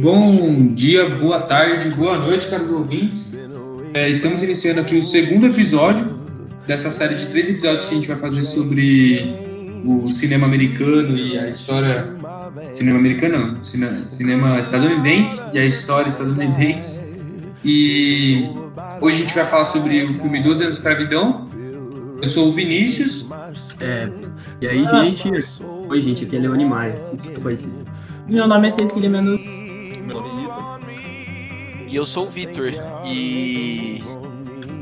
Bom dia, boa tarde, boa noite, caros ouvintes. É, estamos iniciando aqui o segundo episódio dessa série de três episódios que a gente vai fazer sobre o cinema americano e a história. Cinema americano, não, cinema, estadunidense e a história estadunidense. E hoje a gente vai falar sobre o filme 12 anos de escravidão. Eu sou o Vinícius. É, e aí, gente? Oi, gente, aqui é Leone Maia. Meu nome é Cecília Menudo. Meu nome é Ito. E eu sou o Vitor. E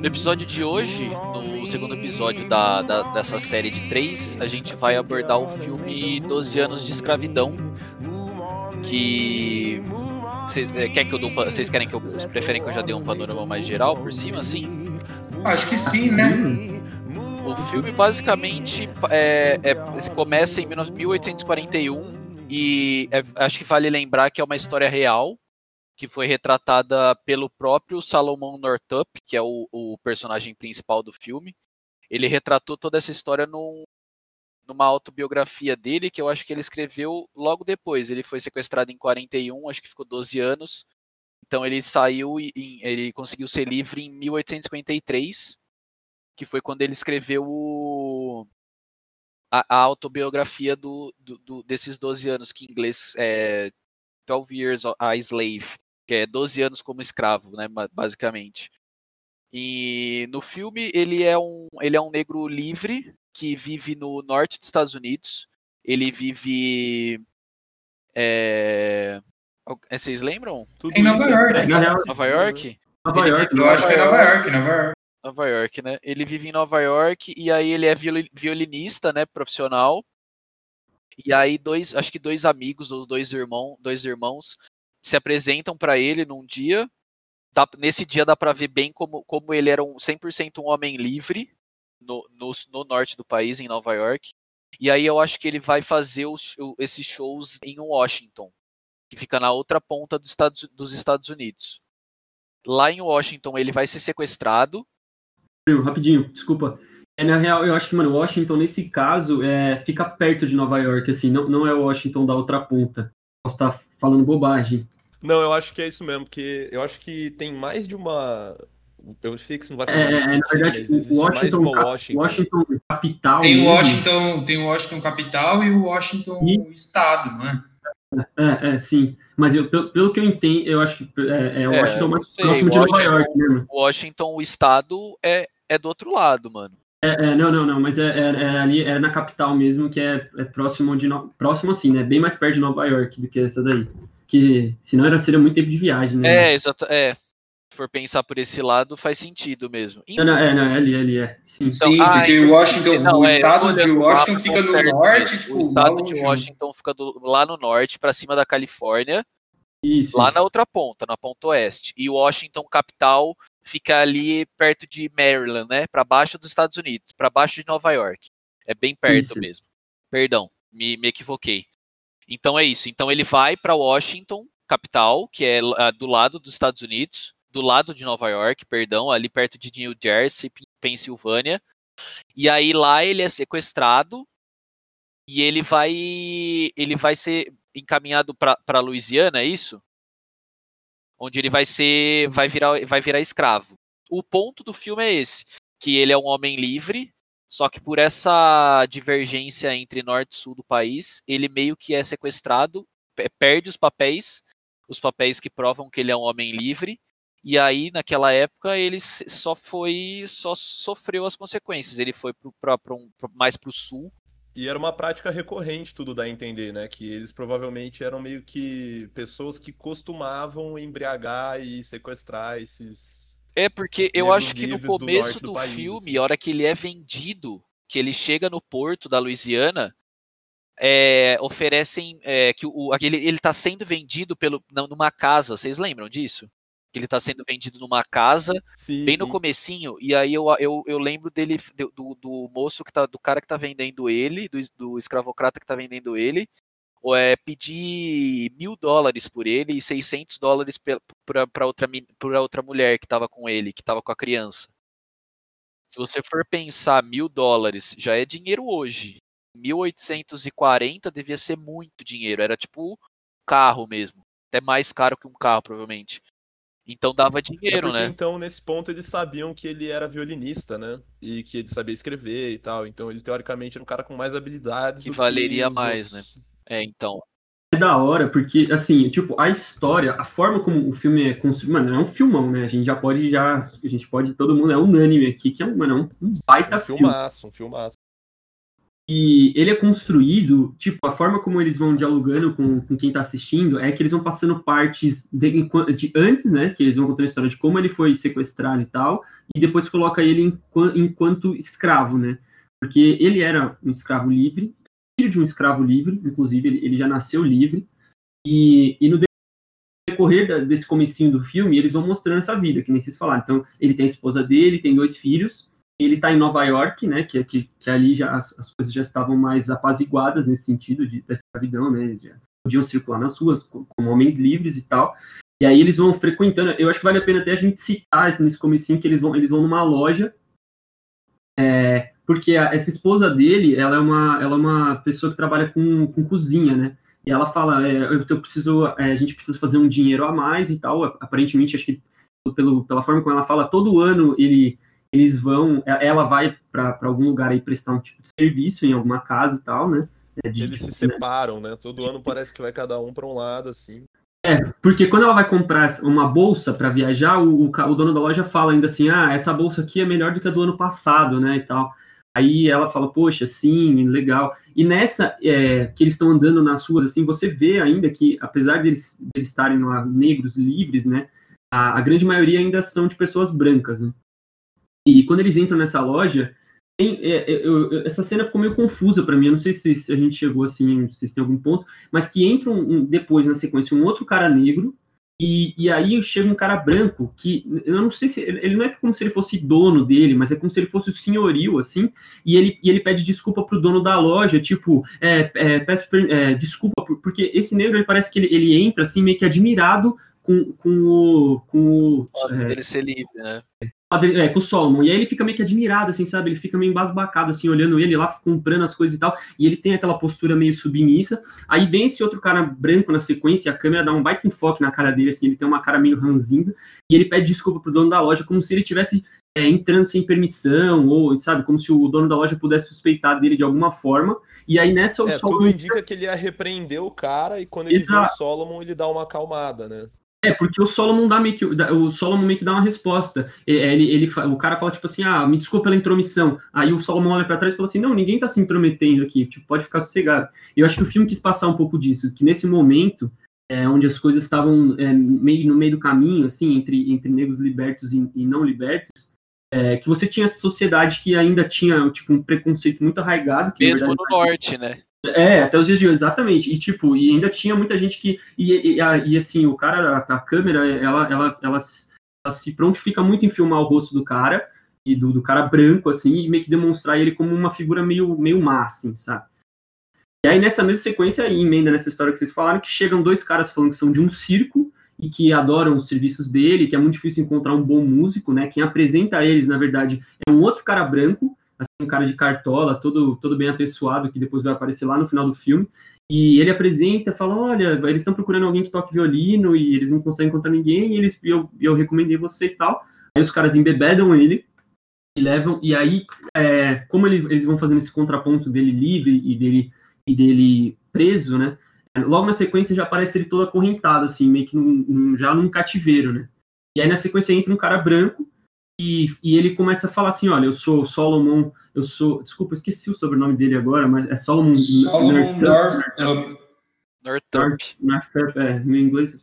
no episódio de hoje, no segundo episódio da, da, dessa série de três, a gente vai abordar o filme 12 anos de escravidão. Que. Vocês, é, quer que eu dou um, vocês querem que eu. Vocês preferem que eu já dê um panorama mais geral por cima, assim? Acho que sim, né? O filme basicamente é, é, começa em 1841 e é, acho que vale lembrar que é uma história real que foi retratada pelo próprio Salomon Northup, que é o, o personagem principal do filme. Ele retratou toda essa história num, numa autobiografia dele, que eu acho que ele escreveu logo depois. Ele foi sequestrado em 41, acho que ficou 12 anos. Então ele saiu e ele conseguiu ser livre em 1853, que foi quando ele escreveu o, a, a autobiografia do, do, do, desses 12 anos, que em inglês é 12 Years a Slave, que é 12 anos como escravo, né, basicamente. E no filme ele é um, ele é um negro livre que vive no norte dos Estados Unidos. Ele vive. É... Vocês lembram? Tudo em Nova York. É, Nova York? Nova York. Eu acho que é Nova York, Nova York. Nova York, né? Ele vive em Nova York e aí ele é violinista, né, profissional. E aí dois, acho que dois amigos ou dois irmãos, dois irmãos se apresentam para ele num dia. Dá, nesse dia dá para ver bem como, como ele era um 100% um homem livre no, no, no, norte do país, em Nova York. E aí eu acho que ele vai fazer os, esses shows em Washington, que fica na outra ponta dos Estados, dos Estados Unidos. Lá em Washington ele vai ser sequestrado rapidinho, desculpa. É, na real, eu acho que, mano, Washington, nesse caso, é, fica perto de Nova York, assim, não, não é Washington da outra ponta. Posso estar falando bobagem. Não, eu acho que é isso mesmo, porque eu acho que tem mais de uma. Eu sei que isso não vai fazer é, sentido, na verdade, mas Washington, mais de uma Washington. Washington capital. Tem o. Washington, tem o Washington capital e o Washington E- estado, não é? É, é, sim. Mas eu, pelo, pelo que eu entendo, eu acho que é, é Washington não mais sei, próximo de Nova York mesmo. Washington, o estado, é, é do outro lado, mano. É, é, não, não, não, mas é, é, é ali, é na capital mesmo, que é, é próximo de. Próximo assim, né? Bem mais perto de Nova York do que essa daí. Que senão era, seria muito tempo de viagem, né? É, exato. É. Se for pensar por esse lado, faz sentido mesmo. Não, não, é, não, é ali, é ali, é. Sim. Sim, ah, porque então- Washington, Não, o é, estado de Washington mapa, fica no norte, tipo, o estado lá de longe. Washington fica do- lá no norte, pra cima da Califórnia, Isso. lá na outra ponta, na ponta oeste. E Washington, capital, fica ali perto de Maryland, né? Pra baixo dos Estados Unidos, pra baixo de Nova York. É bem perto Isso. mesmo. Perdão, me, me equivoquei. Então é isso. Então ele vai pra Washington, capital, que é ah, do lado dos Estados Unidos, do lado de Nova York, perdão, ali perto de New Jersey, Pensilvânia. E aí lá ele é sequestrado e ele vai ele vai ser encaminhado para Louisiana, é isso? Onde ele vai ser vai virar vai virar escravo. O ponto do filme é esse, que ele é um homem livre, só que por essa divergência entre norte e sul do país, ele meio que é sequestrado, pe- perde os papéis, os papéis que provam que ele é um homem livre. E aí, naquela época, ele só foi, só sofreu as consequências. Ele foi pro, pra, pra um, pra- mais para o sul. E era uma prática recorrente, tudo dá a entender, né? Que eles provavelmente eram meio que pessoas que costumavam embriagar e sequestrar esses. É porque eu acho que no do começo norte do, do país, filme, assim. a hora que ele é vendido, que ele chega no porto da Louisiana, é, oferecem é, que o, aquele, ele está sendo vendido pelo, numa casa. Vocês lembram disso? Que ele está sendo vendido numa casa Sim, bem no sim. comecinho, e aí eu, eu, eu lembro dele, do, do moço que tá, do cara que tá vendendo ele, do, do escravocrata que tá vendendo ele, ou é pedir mil dólares por ele e 600 dólares para outra, pra outra mulher que estava com ele, que estava com a criança. Se você for pensar mil dólares, já é dinheiro hoje. 1840 devia ser muito dinheiro, era tipo carro mesmo, até mais caro que um carro provavelmente. Então dava é dinheiro, é porque, né? Então, nesse ponto, eles sabiam que ele era violinista, né? E que ele sabia escrever e tal. Então, ele teoricamente era um cara com mais habilidades. Que valeria que mais, outros. né? É, então. É da hora, porque, assim, tipo, a história, a forma como o filme é construído, mano, é um filmão, né? A gente já pode, já, a gente pode, todo mundo é unânime aqui, que é um, mano, é um baita um filme. filmaço, um filmaço. E ele é construído, tipo, a forma como eles vão dialogando com, com quem tá assistindo é que eles vão passando partes de, de, antes, né? Que eles vão contando a história de como ele foi sequestrado e tal, e depois coloca ele enquanto escravo, né? Porque ele era um escravo livre, filho de um escravo livre, inclusive ele, ele já nasceu livre, e, e no decorrer desse comecinho do filme, eles vão mostrando essa vida, que nem vocês falaram. Então, ele tem a esposa dele, tem dois filhos, ele está em Nova York, né, que, que, que ali já as, as, coisas já estavam mais apaziguadas nesse sentido de, da escravidão, né, já podiam circular nas ruas como homens livres e tal. E aí eles vão frequentando, eu acho que vale a pena até a gente citar esse, nesse comecinho que eles vão, eles vão numa loja, é, porque a, essa esposa dele, ela é uma, ela é uma pessoa que trabalha com, com cozinha, né, e ela fala, é, eu, eu preciso, é, a gente precisa fazer um dinheiro a mais e tal, aparentemente, acho que pelo, pela forma como ela fala, todo ano ele eles vão, ela vai para algum lugar aí prestar um tipo de serviço em alguma casa e tal, né? É de, eles se né? separam, né? Todo ano parece que vai cada um para um lado, assim. É, porque quando ela vai comprar uma bolsa para viajar, o, o, o, dono da loja fala ainda assim: ah, essa bolsa aqui é melhor do que a do ano passado, né? E tal. Aí ela fala: poxa, sim, legal. E nessa é, que eles estão andando nas ruas, assim, você vê ainda que, apesar deles, deles estarem lá negros, livres, né? A, a grande maioria ainda são de pessoas brancas, né? E quando eles entram nessa loja, tem, é, é, eu, essa cena ficou meio confusa para mim. Eu não sei se, a gente chegou assim, se tem algum ponto, mas que entra um, um, depois na sequência um outro cara negro. E, e aí chega um cara branco que eu não sei se ele não é como se ele fosse dono dele, mas é como se ele fosse o senhorio assim. E ele, e ele pede desculpa pro dono da loja, tipo, é, é, peço é, desculpa porque esse negro ele parece que ele, ele entra assim meio que admirado com, com o. Com o é, ele ser livre, né? É, com o Solomon. E aí ele fica meio que admirado, assim, sabe? Ele fica meio embasbacado, assim, olhando ele lá, comprando as coisas e tal. E ele tem aquela postura meio submissa. Aí vem esse outro cara branco na sequência, a câmera dá um baita enfoque na cara dele, assim, ele tem uma cara meio ranzinza. E ele pede desculpa pro dono da loja, como se ele tivesse é, entrando sem permissão, ou, sabe, como se o dono da loja pudesse suspeitar dele de alguma forma. E aí nessa o é, Solomon. Tudo indica que ele ia repreender o cara, e quando ele Exato. vê o Solomon, ele dá uma acalmada, né? É, porque o Solomon dá meio que, o Solomon meio que dá uma resposta. Ele, ele, o cara fala, tipo assim, ah, me desculpa pela intromissão. Aí o Solomon olha para trás e fala assim, não, ninguém tá se intrometendo aqui, tipo, pode ficar sossegado. Eu acho que o filme quis passar um pouco disso, que nesse momento, é, onde as coisas estavam é, meio no meio do caminho, assim, entre, entre negros libertos e, e não libertos, é, que você tinha essa sociedade que ainda tinha, tipo, um preconceito muito arraigado. Que, Mesmo verdade, no norte, né? É, até os dias de hoje, exatamente. E tipo, e ainda tinha muita gente que. E, e, e assim, o cara, a, a câmera, ela, ela, ela, ela, se prontifica muito em filmar o rosto do cara, e do, do cara branco, assim, e meio que demonstrar ele como uma figura meio, meio má, assim, sabe? E aí, nessa mesma sequência, aí, emenda nessa história que vocês falaram, que chegam dois caras falando que são de um circo e que adoram os serviços dele, que é muito difícil encontrar um bom músico, né? Quem apresenta eles, na verdade, é um outro cara branco, assim, um cara de cartola, todo, todo bem apessoado, que depois vai aparecer lá no final do filme. E ele apresenta, fala, olha, eles estão procurando alguém que toque violino e eles não conseguem encontrar ninguém, e eles, eu, eu recomendei você e tal. Aí os caras embebedam ele e levam, e aí, é, como eles, eles vão fazendo esse contraponto dele livre e dele, e dele preso, né? Logo na sequência já aparece ele todo acorrentado, assim, meio que num, num, já num cativeiro, né? E aí na sequência entra um cara branco e, e, ele começa a falar assim, olha, eu sou Solomon, eu sou, desculpa, esqueci o sobrenome dele agora, mas é Solomon, Solomon Northup. Northup. Northup, é, no inglês,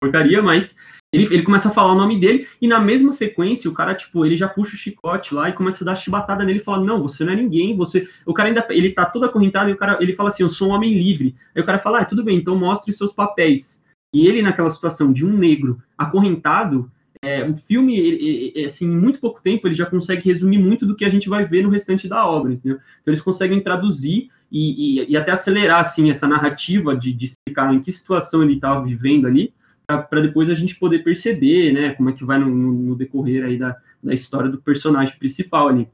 porcaria, mas ele, ele começa a falar o nome dele, e na mesma sequência, o cara, tipo, ele já puxa o chicote lá e começa a dar chibatada nele e fala, não, você não é ninguém, você... O cara ainda, ele tá todo acorrentado e o cara, ele fala assim, eu sou um homem livre. Aí o cara fala, ah, tudo bem, então mostre seus papéis. E ele, naquela situação de um negro acorrentado, é, o filme, ele, ele, assim, em muito pouco tempo, ele já consegue resumir muito do que a gente vai ver no restante da obra, entendeu? Então eles conseguem traduzir e, e, e até acelerar, assim, essa narrativa de, de explicar em que situação ele estava vivendo ali, para depois a gente poder perceber, né, como é que vai no, no, no decorrer aí da, da história do personagem principal ali.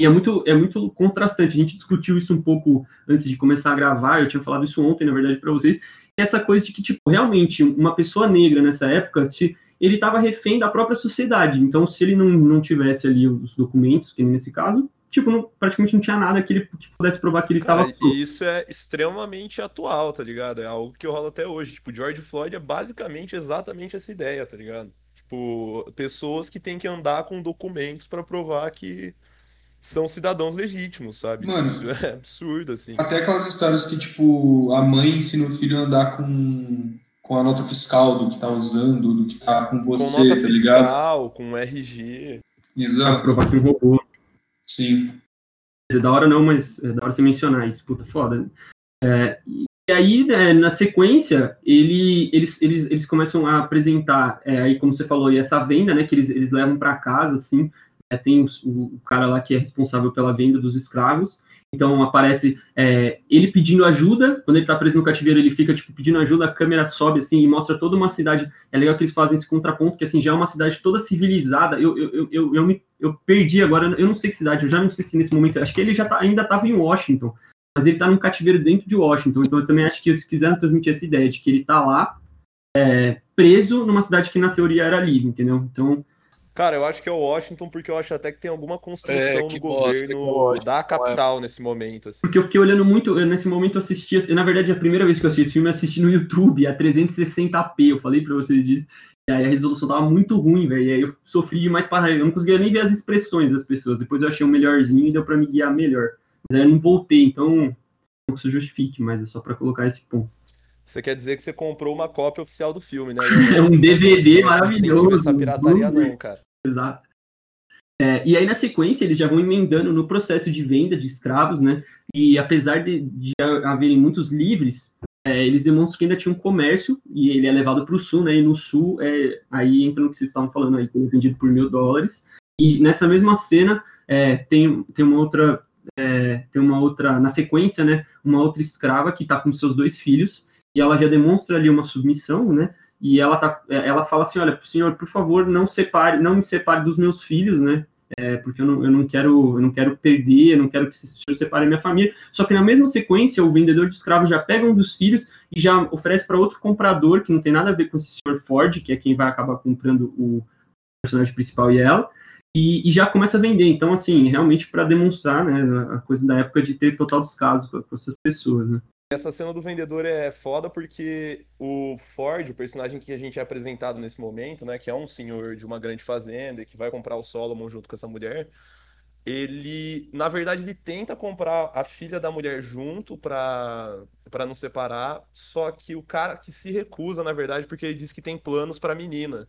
E é muito, é muito contrastante. A gente discutiu isso um pouco antes de começar a gravar. Eu tinha falado isso ontem, na verdade, para vocês. Essa coisa de que, tipo, realmente, uma pessoa negra nessa época, se, ele estava refém da própria sociedade. Então, se ele não, não tivesse ali os documentos, que nesse caso, tipo, não, praticamente não tinha nada que ele que pudesse provar que ele estava. E isso é extremamente atual, tá ligado? É algo que rola até hoje. Tipo, George Floyd é basicamente exatamente essa ideia, tá ligado? Tipo, pessoas que têm que andar com documentos para provar que são cidadãos legítimos, sabe? Mano, Isso é absurdo, assim. Até aquelas histórias que, tipo, a mãe ensina o filho a andar com, com a nota fiscal do que tá usando, do que tá com você, com nota tá ligado? fiscal, com RG. Exato. provar que roubou. Sim. É da hora não, mas é da hora você mencionar isso. Puta, foda. né? É, e aí, né, na sequência, ele, eles, eles, eles começam a apresentar, é, aí como você falou, e essa venda, né, que eles, eles levam para casa, assim, é, tem o, o cara lá que é responsável pela venda dos escravos, então aparece é, ele pedindo ajuda, quando ele tá preso no cativeiro, ele fica, tipo, pedindo ajuda, a câmera sobe, assim, e mostra toda uma cidade, é legal que eles fazem esse contraponto, que, assim, já é uma cidade toda civilizada, eu, eu, eu, eu, me, eu perdi agora, eu não sei que cidade, eu já não sei se nesse momento, acho que ele já tá, ainda tava em Washington, mas ele tá num cativeiro dentro de Washington, então eu também acho que eles quiseram transmitir essa ideia de que ele tá lá, é, preso numa cidade que na teoria era livre, entendeu? Então, Cara, eu acho que é o Washington porque eu acho até que tem alguma É, construção bosta, que governo Washington, da capital nesse momento, assim. porque eu fiquei olhando muito, eu, nesse momento eu assisti, eu, na verdade a primeira vez que eu assisti esse filme, eu assisti no YouTube, a 360p, eu falei pra vocês disso, e aí a resolução tava muito ruim, velho, e aí eu sofri demais para eu não conseguia nem ver as expressões das pessoas, depois eu achei um melhorzinho e deu pra me guiar melhor, mas aí eu não voltei, então, não que isso justifique, mas é só pra colocar esse ponto. Você quer dizer que você comprou uma cópia oficial do filme, né? É um DVD Não maravilhoso. incentiva essa pirataria não, cara. Exato. É, e aí, na sequência, eles já vão emendando no processo de venda de escravos, né? E apesar de, de haverem muitos livres, é, eles demonstram que ainda tinha um comércio, e ele é levado para o sul, né? E no sul, é, aí entra no que vocês estavam falando aí, que é vendido por mil dólares. E nessa mesma cena, é, tem, tem uma outra. é, tem uma outra. Na sequência, né? Uma outra escrava que está com seus dois filhos, e ela já demonstra ali uma submissão, né? E ela tá, ela fala assim, olha, senhor, por favor, não separe, não me separe dos meus filhos, né? É, porque eu não, eu não quero, eu não quero perder, eu não quero que o senhor separe minha família. Só que na mesma sequência, o vendedor de escravos já pega um dos filhos e já oferece para outro comprador que não tem nada a ver com esse senhor Ford, que é quem vai acabar comprando o personagem principal e ela. E, e já começa a vender. Então, assim, realmente para demonstrar, né, a coisa da época de ter total descaso com essas pessoas, né? Essa cena do vendedor é foda porque o Ford, o personagem que a gente é apresentado nesse momento, né, que é um senhor de uma grande fazenda e que vai comprar o Solomon junto com essa mulher, ele, na verdade, ele tenta comprar a filha da mulher junto pra para não separar, só que o cara que se recusa, na verdade, porque ele diz que tem planos pra menina,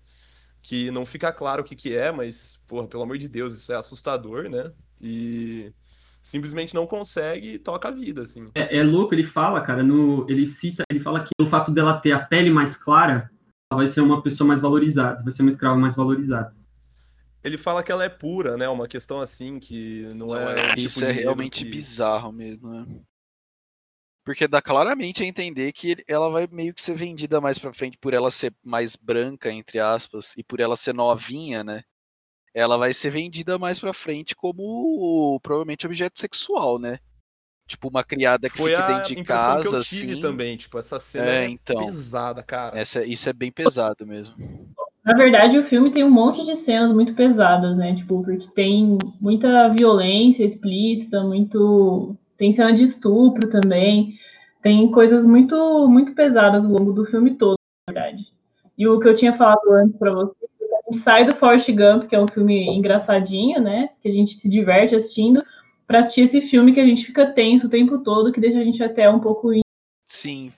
que não fica claro o que que é, mas, porra, pelo amor de Deus, isso é assustador, né? E simplesmente não consegue e toca a vida, assim. É, é louco, ele fala, cara, no, ele cita, ele fala que o fato dela ter a pele mais clara, ela vai ser uma pessoa mais valorizada, vai ser uma escrava mais valorizada. Ele fala que ela é pura, né? Uma questão assim que não, Não, é. é, tipo isso é realmente que- bizarro mesmo, né? Porque dá claramente a entender que ela vai meio que ser vendida mais pra frente por ela ser mais branca, entre aspas, e por ela ser novinha, né? Ela vai ser vendida mais pra frente como provavelmente objeto sexual, né? Tipo uma criada que Foi fica a dentro de impressão que casa, eu tive assim. também. Tipo, essa cena É, é, então. pesada, cara. Essa, isso é bem pesado mesmo. Na verdade, o filme tem um monte de cenas muito pesadas, né? Tipo, porque tem muita violência explícita, muito. Tem cena de estupro também. Tem coisas muito, muito pesadas ao longo do filme todo, na verdade. E o que eu tinha falado antes pra vocês, é sai do Forrest Gump, que é um filme engraçadinho, né? Que a gente se diverte assistindo, pra assistir esse filme que a gente fica tenso o tempo todo, que deixa a gente até um pouco Sim,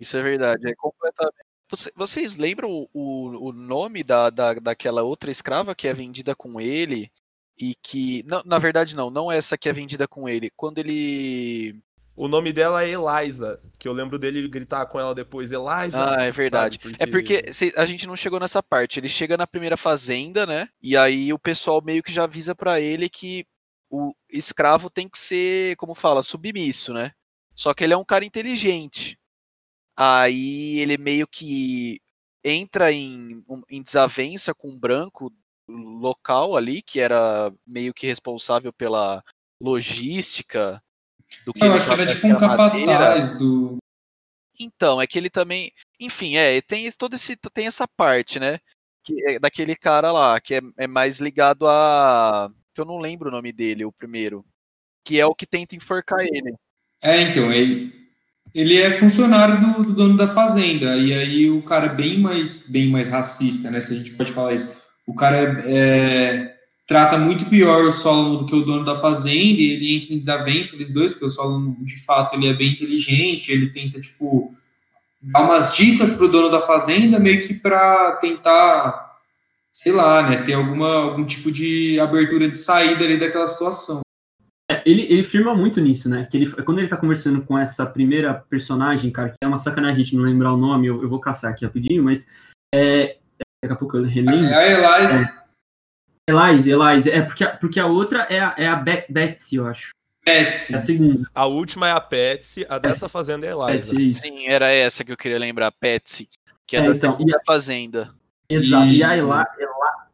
isso é verdade. É completamente. Você- vocês lembram o, o, nome da, da, daquela outra escrava que é vendida com ele e que. Não, na verdade, não, não essa que é vendida com ele. Quando ele. O nome dela é Eliza, que eu lembro dele gritar com ela depois, Eliza. Ah, é verdade. sabe? É porque a gente não chegou nessa parte. Ele chega na primeira fazenda, né? E aí o pessoal meio que já avisa pra ele que o escravo tem que ser, como fala, submisso, né? Só que ele é um cara inteligente. Aí ele meio que entra em, em desavença com um branco local ali, que era meio que responsável pela logística do que Eu acho que era tava- tipo um madeira. capataz do. Então, é que ele também. Enfim, é, tem todo esse. Tem essa parte, né? É daquele cara lá, que é, é mais ligado a. Que eu não lembro o nome dele, o primeiro. Que é o que tenta enforcar ele. É, então, ele, ele é funcionário do, do dono da fazenda. E aí o cara é bem mais, bem mais racista, né? Se a gente pode falar isso. O cara é, é, trata muito pior o Solomon do que o dono da fazenda, e ele entra em desavença, eles dois, porque o Solomon, de fato, ele é bem inteligente, ele tenta, tipo, dar umas dicas pro dono da fazenda, meio que para tentar, sei lá, né, ter alguma, algum tipo de abertura de saída ali daquela situação. É, ele, ele firma muito nisso, né? Que ele, quando ele tá conversando com essa primeira personagem, cara, que é uma sacanagem a gente não lembrar o nome, eu, eu vou caçar aqui rapidinho, mas é, daqui a pouco eu relembro. É a Eliza Elise, Elise, é porque, a- porque a outra é a, é a Be- Betsy, eu acho. Betsy. É a segunda. A última é a Patsy, a dessa fazenda é a Eliza. Betsy, isso. Sim, era essa que eu queria lembrar, Patsy. Que é, É, da então, segunda fazenda. Exato. E a Isso. Ela,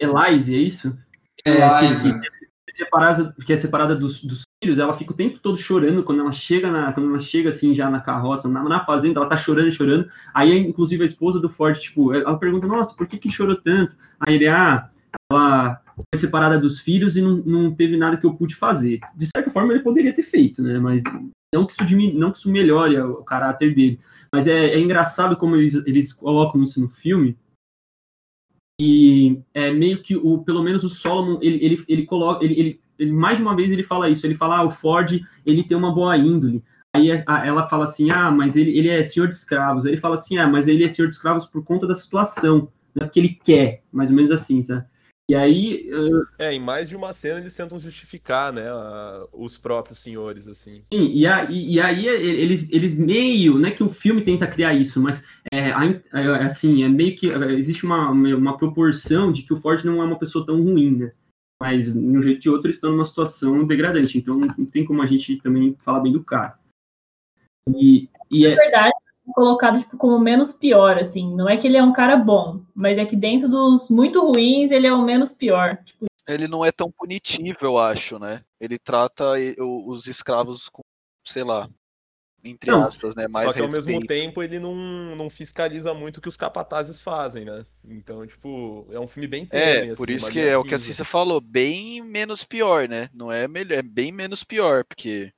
Ela, Elise, é isso? Eliza. que, é separada, que é separada dos, dos filhos, ela fica o tempo todo chorando quando ela chega na, quando ela chega assim já na carroça, na, na fazenda, ela tá chorando, chorando. Aí, inclusive, a esposa do Ford, tipo, ela pergunta, nossa, por que que chorou tanto? Aí ele, ah, ela foi separada dos filhos e não, não teve nada que eu pude fazer. De certa forma, ele poderia ter feito, né? Mas não que isso, diminu- não que isso melhore o caráter dele. Mas é, é engraçado como eles, eles colocam isso no filme, e é meio que o pelo menos o Solomon ele, ele, ele coloca ele, ele, ele- mais de uma vez ele fala isso ele fala ah, o Ford ele tem uma boa índole aí a- ela fala assim ah mas ele, ele é senhor de escravos aí ele fala assim ah mas ele é senhor de escravos por conta da situação não é porque ele quer mais ou menos assim sabe e aí É, em mais de uma cena eles tentam justificar, né, a- os próprios senhores, assim. Sim, e, a- e- e aí eles, eles meio, não é que o filme tenta criar isso, mas é, é, assim, é meio que é, existe uma, uma proporção de que o Ford não é uma pessoa tão ruim, né? Mas, de um jeito ou de outro, eles estão numa situação degradante, então não tem como a gente também falar bem do cara. E, e Na é, verdade, é colocado tipo, como menos pior, assim. Não é que ele é um cara bom, mas é que dentro dos muito ruins, ele é o menos pior. Tipo, Ele não é tão punitivo, eu acho, né? Ele trata os escravos com, sei lá, entre Não, aspas, né? Mais Só que ao mesmo respeito. tempo ele não, não fiscaliza muito o que os capatazes fazem, né? Então, tipo, é um filme bem É, por assim, isso que linha é o que a. Cissa falou, bem menos pior, né? Não é melhor, é bem menos pior, porque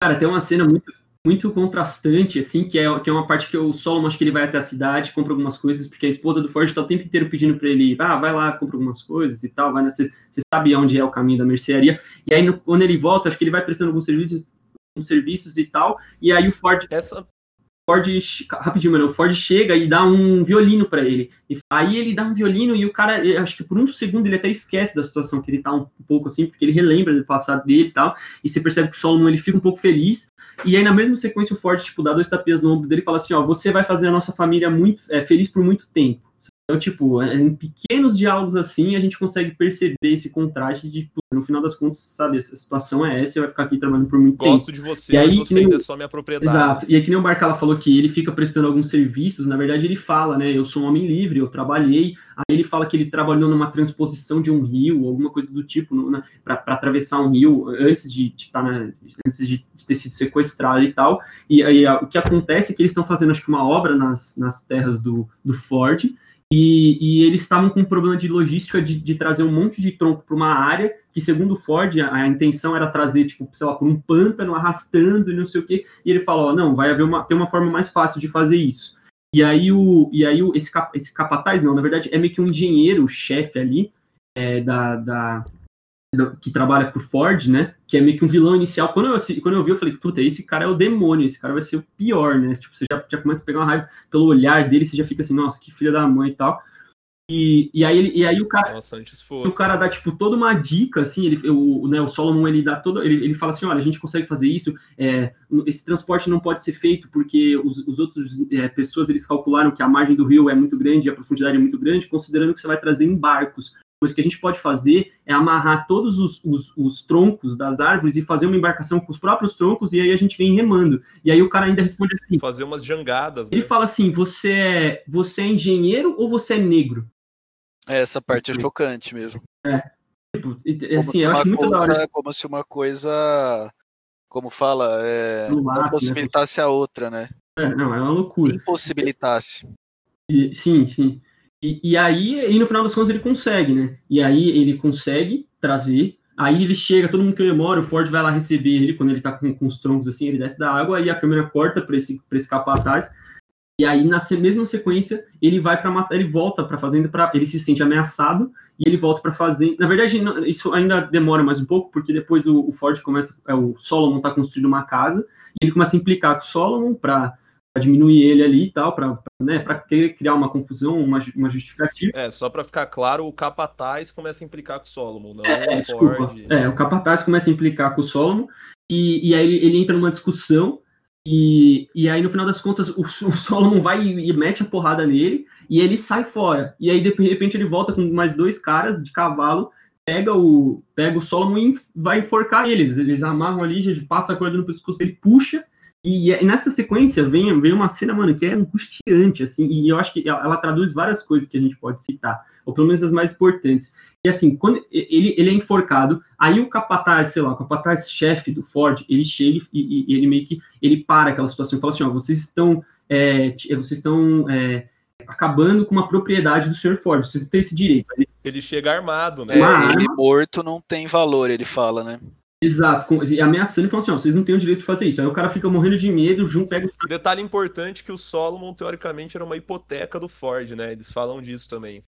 cara, tem uma cena muito, muito contrastante, assim, que é, que é uma parte que o Solomon, acho que ele vai até a cidade, compra algumas coisas, porque a esposa do Ford tá o tempo inteiro pedindo para ele, ah, vai lá, compra algumas coisas e tal, vai nessa, você sabe onde é o caminho da mercearia, e aí no- quando ele volta, acho que ele vai prestando alguns serviços, alguns serviços e tal, e aí o Ford Essa, Ford, rapidinho, mano, o Ford chega e dá um violino pra ele. E aí ele dá um violino e o cara, acho que por um segundo ele até esquece da situação que ele tá um pouco assim, porque ele relembra do passado dele e tal. E você percebe que o Solomon ele fica um pouco feliz. E aí na mesma sequência o Ford tipo dá dois tapinhas no ombro dele e fala assim, ó, você vai fazer a nossa família muito é, feliz por muito tempo. Então, tipo, em pequenos diálogos assim, a gente consegue perceber esse contraste de, pô, no final das contas, sabe, essa situação é essa, você vai ficar aqui trabalhando por muito tempo. gosto de você, E aí, mas você nem ainda é só minha propriedade. Exato. E aí, que nem o Barcala falou que ele fica prestando alguns serviços, na verdade ele fala, né? Eu sou um homem livre, eu trabalhei. Aí ele fala que ele trabalhou numa transposição de um rio, alguma coisa do tipo, para atravessar um rio antes de, de tá na, antes de ter sido sequestrado e tal. E aí a- o que acontece é que eles estão fazendo, acho que, uma obra nas, nas terras do, do Ford. E, e eles estavam com um problema de logística de, de trazer um monte de tronco para uma área que, segundo Ford, a, a intenção era trazer, tipo, sei lá, por um pântano, arrastando e não sei o quê. E ele falou, não, vai haver uma, tem uma forma mais fácil de fazer isso. E aí, o, e aí o, esse, cap, esse capataz, não, na verdade, é meio que um engenheiro, o chefe ali, é, da, da, que trabalha pro Ford, né? Que é meio que um vilão inicial. Quando eu, quando eu vi, eu falei, puta, esse cara é o demônio, esse cara vai ser o pior, né? Tipo, você já, já começa a pegar uma raiva pelo olhar dele, você já fica assim, nossa, que filha da mãe e tal. E, e, aí, ele, e aí o cara. Nossa, O cara dá, tipo, toda uma dica, assim, ele, o, né, o Solomon, ele dá todo, ele, ele fala assim, olha, a gente consegue fazer isso, é, esse transporte não pode ser feito porque os, os outros é, pessoas, eles calcularam que a margem do rio é muito grande, a profundidade é muito grande, considerando que você vai trazer em barcos. Pois o que a gente pode fazer é amarrar todos os, os, os troncos das árvores e fazer uma embarcação com os próprios troncos e aí a gente vem remando. E aí o cara ainda responde assim, Fazer umas jangadas, ele né? fala assim, você é, você é engenheiro ou você é negro? É, Essa parte é chocante mesmo. Tipo, e- Como assim, eu acho muito da hora coisa, como se uma coisa, como fala, é, não né? possibilitasse a outra, né? É, não, é uma loucura. Impossibilitasse. E- sim, sim. E, e aí, e no final das contas, ele consegue, né? E aí ele consegue trazer. Aí ele chega, todo mundo comemora, o Ford vai lá receber ele quando ele tá com, com os troncos assim, ele desce da água, aí a câmera corta para esse, pra esse capataz. E aí, na mesma sequência, ele vai para matar, ele volta pra fazenda, pra, ele se sente ameaçado e ele volta pra fazenda. Na verdade, isso ainda demora mais um pouco, porque depois o, o Ford começa, é, o Solomon tá construindo uma casa, e ele começa a implicar com o Solomon pra diminuir ele ali e tal, pra, né, pra criar uma confusão, uma, uma justificativa. É, só pra ficar claro, o Capataz começa a implicar com o Solomon, não É, o desculpa. Ford. É, o capataz começa a implicar com o Solomon e, e aí ele, ele entra numa discussão e, e aí no final das contas o, o Solomon vai e, e mete a porrada nele e ele sai fora. E aí de repente ele volta com mais dois caras de cavalo, pega o pega o Solomon e vai enforcar eles. Eles amarram ali, passa a corda no pescoço dele, puxa e, e nessa sequência vem, vem uma cena, mano, que é angustiante, assim, e eu acho que ela, ela traduz várias coisas que a gente pode citar, ou pelo menos as mais importantes. E assim, quando ele, ele é enforcado, aí o capataz, sei lá, o capataz-chefe do Ford, ele chega e, e- ele meio que ele para aquela situação e fala assim, ó, vocês estão, é, t- vocês estão é, acabando com uma propriedade do Sr. Ford, vocês têm esse direito. Ele- Ele chega armado, né? É, ele morto não tem valor, ele fala, né? Exato, com, e ameaçando e falando assim, ó, vocês não têm o direito de fazer isso. Aí o cara fica morrendo de medo, Jun pega o Detalhe importante que o Solomon, teoricamente, era uma hipoteca do Ford, né? Eles falam disso também.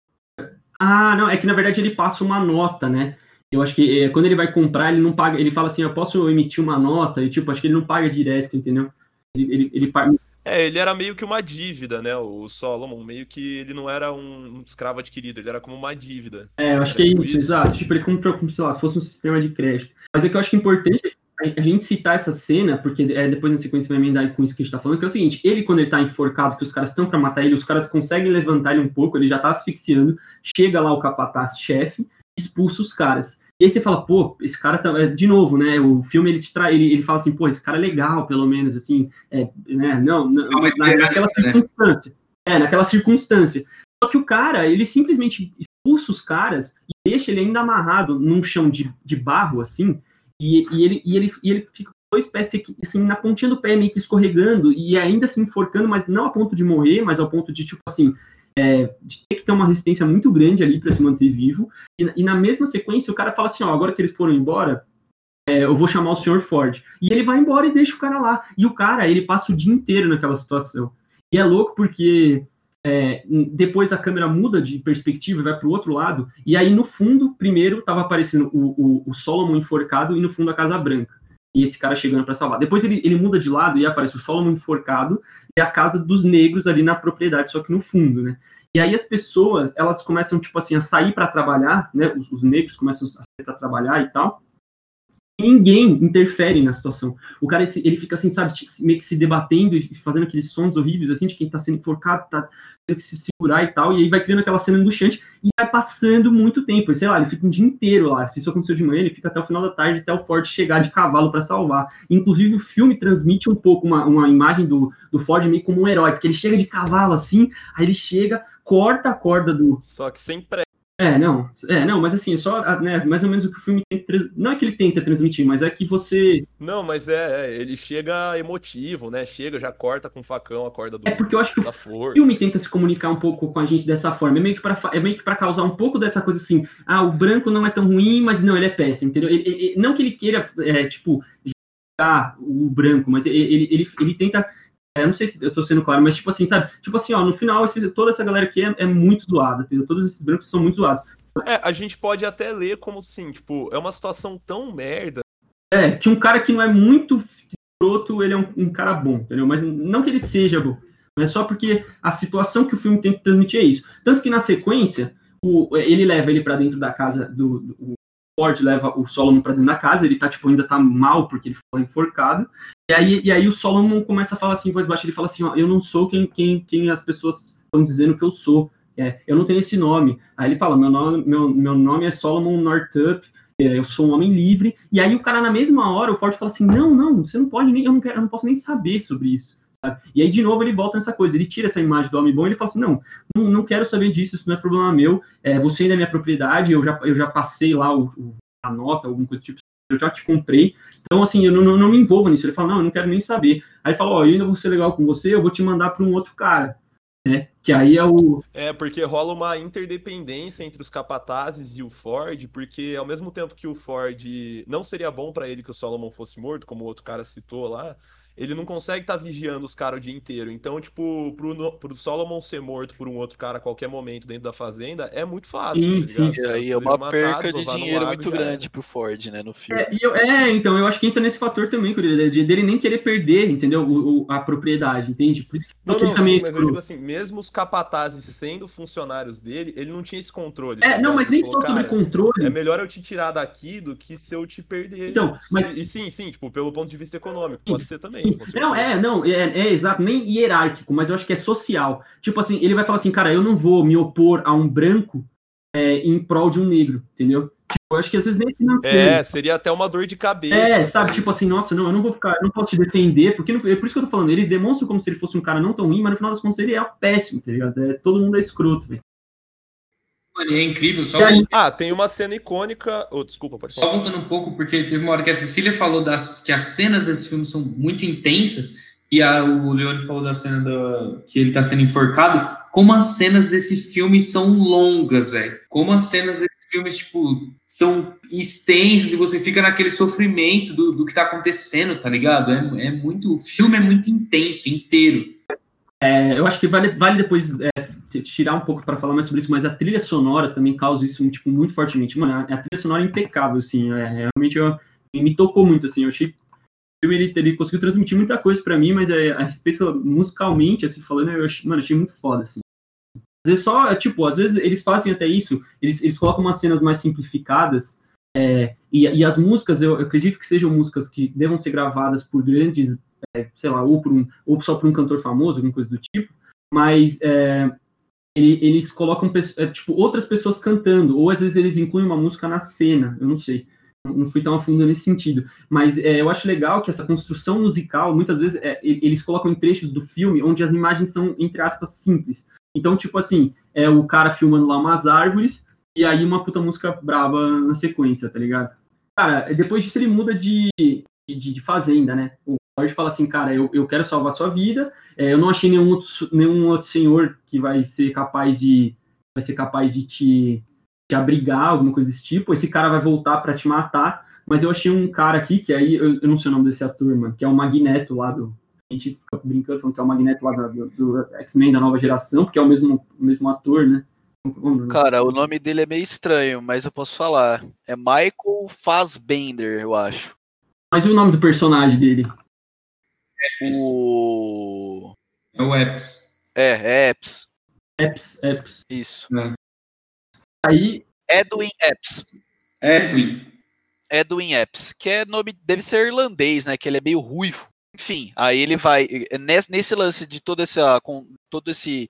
Ah, não, é que na verdade ele passa uma nota, né? Eu acho que é, quando ele vai comprar, ele não paga, ele fala assim, eu posso emitir uma nota, e tipo, acho que ele não paga direto, entendeu? Ele, ele, ele paga. É, ele era meio que uma dívida, né? O Solomon, meio que ele não era um escravo adquirido, ele era como uma dívida. É, eu acho que é Tipo isso, isso. exato. Tipo, ele comprou, como, sei lá, se fosse um sistema de crédito. Mas é que eu acho que é importante a gente citar essa cena, porque é, depois na sequência vai emendar com isso que a gente tá falando, que é o seguinte, ele quando ele tá enforcado, que os caras estão para matar ele, os caras conseguem levantar ele um pouco, ele já tá asfixiando, chega lá o capataz-chefe, expulsa os caras. E aí você fala, pô, esse cara tá. é, De novo, né? O filme ele te traz. Ele, ele fala assim, pô, esse cara é legal, pelo menos, assim. É, né, não, não, na- esperança, naquela né? circunstância. É, naquela circunstância. Só que o cara, ele simplesmente expulsa os caras e deixa ele ainda amarrado num chão de, de barro, assim, e, e ele, e, ele, e ele fica com dois pés assim, na pontinha do pé, meio que escorregando, e ainda assim enforcando, mas não a ponto de morrer, mas ao ponto de, tipo assim, é, de ter que ter uma resistência muito grande ali para se manter vivo. E, e na mesma sequência, o cara fala assim: ó, agora que eles foram embora, é, eu vou chamar o Sr. Ford. E ele vai embora e deixa o cara lá. E o cara, ele passa o dia inteiro naquela situação. E é louco porque é, depois a câmera muda de perspectiva e vai para o outro lado. E aí, no fundo, primeiro estava aparecendo o, o, o Solomon enforcado e no fundo a Casa Branca. E esse cara chegando para salvar. Depois ele, ele muda de lado e aparece o Solomon enforcado e a casa dos negros ali na propriedade, só que no fundo, né? E aí as pessoas, elas começam, tipo assim, a sair para trabalhar, né? Os, os negros começam a sair para trabalhar e tal. Ninguém interfere na situação. O cara, ele fica assim, sabe, meio que se debatendo e fazendo aqueles sons horríveis, assim, de quem tá sendo enforcado, tá tendo que se segurar e tal, e aí vai criando aquela cena angustiante e vai passando muito tempo. E, sei lá, ele fica um dia inteiro lá. Se isso aconteceu de manhã, ele fica até o final da tarde, até o Ford chegar de cavalo para salvar. Inclusive, o filme transmite um pouco uma, uma imagem do, do Ford meio como um herói, porque ele chega de cavalo assim, aí ele chega, corta a corda do, Só que sem pré. É, não, é, não, mas assim, é só, né, mais ou menos o que o filme tenta, não é que ele tenta transmitir, mas é que você, Não, mas é, é, ele chega emotivo, né? Chega, já corta com o facão a corda do, é porque eu acho que o força. filme tenta se comunicar um pouco com a gente dessa forma, é meio que para é meio que para causar um pouco dessa coisa assim, ah, o branco não é tão ruim, mas não, ele é péssimo, entendeu? Ele- ele- não que ele queira, é, tipo, julgar o branco, mas ele, ele, ele, tenta eu não sei se eu tô sendo claro, mas tipo assim, sabe? Tipo assim, ó, no final, toda essa galera aqui é, é muito zoada, entendeu? Todos esses brancos são muito zoados. É, a gente pode até ler como assim, tipo, é uma situação tão merda. É, que um cara que não é muito escroto, ele é um, um cara bom, entendeu? Mas não que ele seja bom. É só porque a situação que o filme tem que transmitir é isso. Tanto que na sequência, o, ele leva ele para dentro da casa do, do o Ford leva o Solomon para dentro da casa, ele tá tipo ainda tá mal porque ele foi enforcado. E aí, e aí o Solomon começa a falar assim, em voz baixa, ele fala assim, ó, eu não sou quem, quem, quem as pessoas estão dizendo que eu sou. É, eu não tenho esse nome. Aí ele fala, meu nome, meu, meu nome é Solomon Northup, é, eu sou um homem livre. E aí o cara na mesma hora, o Ford fala assim, não, não, você não pode nem, eu não quero, eu não posso nem saber sobre isso. Sabe? E aí, de novo, ele volta nessa coisa, ele tira essa imagem do homem bom e ele fala assim, não, não, não quero saber disso, isso não é problema meu, é, você ainda é minha propriedade, eu já, eu já passei lá o, o, a nota, alguma coisa do tipo, eu já te comprei, então, assim, eu não, não, me envolvo nisso. Ele fala, não, eu não quero nem saber. Aí fala, ó, oh, eu ainda vou ser legal com você, eu vou te mandar para um outro cara. Né? Que aí é o. É, porque rola uma interdependência entre os capatazes e o Ford, porque ao mesmo tempo que o Ford não seria bom para ele que o Solomon fosse morto, como o outro cara citou lá, ele não consegue estar tá vigiando os caras o dia inteiro. Então, tipo, pro, pro Solomon ser morto por um outro cara a qualquer momento dentro da fazenda é muito fácil, sim, tá ligado? Sim. E aí é uma perca de dinheiro muito grande pro Ford, né, no filme. É, eu, é, então, eu acho que entra nesse fator também, de dele nem querer perder, entendeu? O, o, a propriedade, entende? Por isso, não, não, também sim, mas eu digo assim, mesmo os capatazes sendo funcionários dele, ele não tinha esse controle. É, tá não, mas nem só sobre controle. É melhor eu te tirar daqui do que se eu te perder. Então, mas... E, e sim, sim, tipo, pelo ponto de vista econômico, pode ser também. Não, é, não, é, é, exato, nem hierárquico, mas eu acho que é social. Tipo assim, ele vai falar assim, cara, eu não vou me opor a um branco é, em prol de um negro, entendeu? Tipo, eu acho que às vezes nem financeiro. É, seria até uma dor de cabeça. É, sabe, tipo assim, nossa, não, eu não vou ficar, eu não posso te defender, porque não, é por isso que eu tô falando, eles demonstram como se ele fosse um cara não tão ruim, mas no final das contas ele é péssimo, tá ligado? É, todo mundo é escroto, velho. Mano, é incrível. Só Ah, tem uma cena icônica. Oh, desculpa, pode falar. Só voltando um pouco, porque teve uma hora que a Cecília falou das, que as cenas desse filme são muito intensas, e a, o Leone falou da cena do, que ele tá sendo enforcado. Como as cenas desse filme são longas, velho. Como as cenas desse filme, tipo, são extensas e você fica naquele sofrimento do, do que tá acontecendo, tá ligado? É, é muito. O filme é muito intenso, inteiro. É, eu acho que vale, vale depois é, tirar um pouco para falar mais sobre isso, mas a trilha sonora também causa isso tipo, muito fortemente. Mano, a, a trilha sonora é impecável, assim, é, realmente eu, me tocou muito, assim, eu achei filme ele, ele conseguiu transmitir muita coisa para mim, mas é, a respeito musicalmente, assim, falando, eu achei, mano, achei muito foda, assim. Às vezes só, tipo, às vezes eles fazem até isso, eles, eles colocam umas cenas mais simplificadas, é, e, e as músicas, eu, eu, acredito que sejam músicas que devam ser gravadas por grandes, é, sei lá, ou, por um, ou só por um cantor famoso, alguma coisa do tipo, mas é, ele, eles colocam, é, tipo, outras pessoas cantando, ou às vezes eles incluem uma música na cena, eu não sei não fui tão a fundo nesse sentido. Mas é, eu acho legal que essa construção musical, muitas vezes, é, eles colocam em trechos do filme onde as imagens são, entre aspas, simples. Então, tipo assim, é o cara filmando lá umas árvores e aí uma puta música braba na sequência, tá ligado? Cara, depois disso ele muda de, de, de fazenda, né? O Jorge fala assim, cara, eu, eu quero salvar sua vida, é, eu não achei nenhum outro, nenhum outro senhor que vai ser capaz de vai ser capaz de te te abrigar, alguma coisa desse tipo, esse cara vai voltar para te matar, mas eu achei um cara aqui, que aí, eu, eu não sei o nome desse ator, mano, que é o Magneto lá do, a gente fica brincando falando que é o Magneto lá do, do X-Men da nova geração, porque é o mesmo, o mesmo ator, né? Cara, o nome dele é meio estranho, mas eu posso falar. É Michael Fassbender, eu acho. Mas e o nome do personagem dele? O. É o Epps. É, é Epps. Epps, Epps. Isso. É. Aí. Edwin Epps. Edwin. Edwin Epps, que é nome, deve ser irlandês, né? Que ele é meio ruivo. Enfim, aí ele vai. Nesse, lance de todo, essa, com, todo esse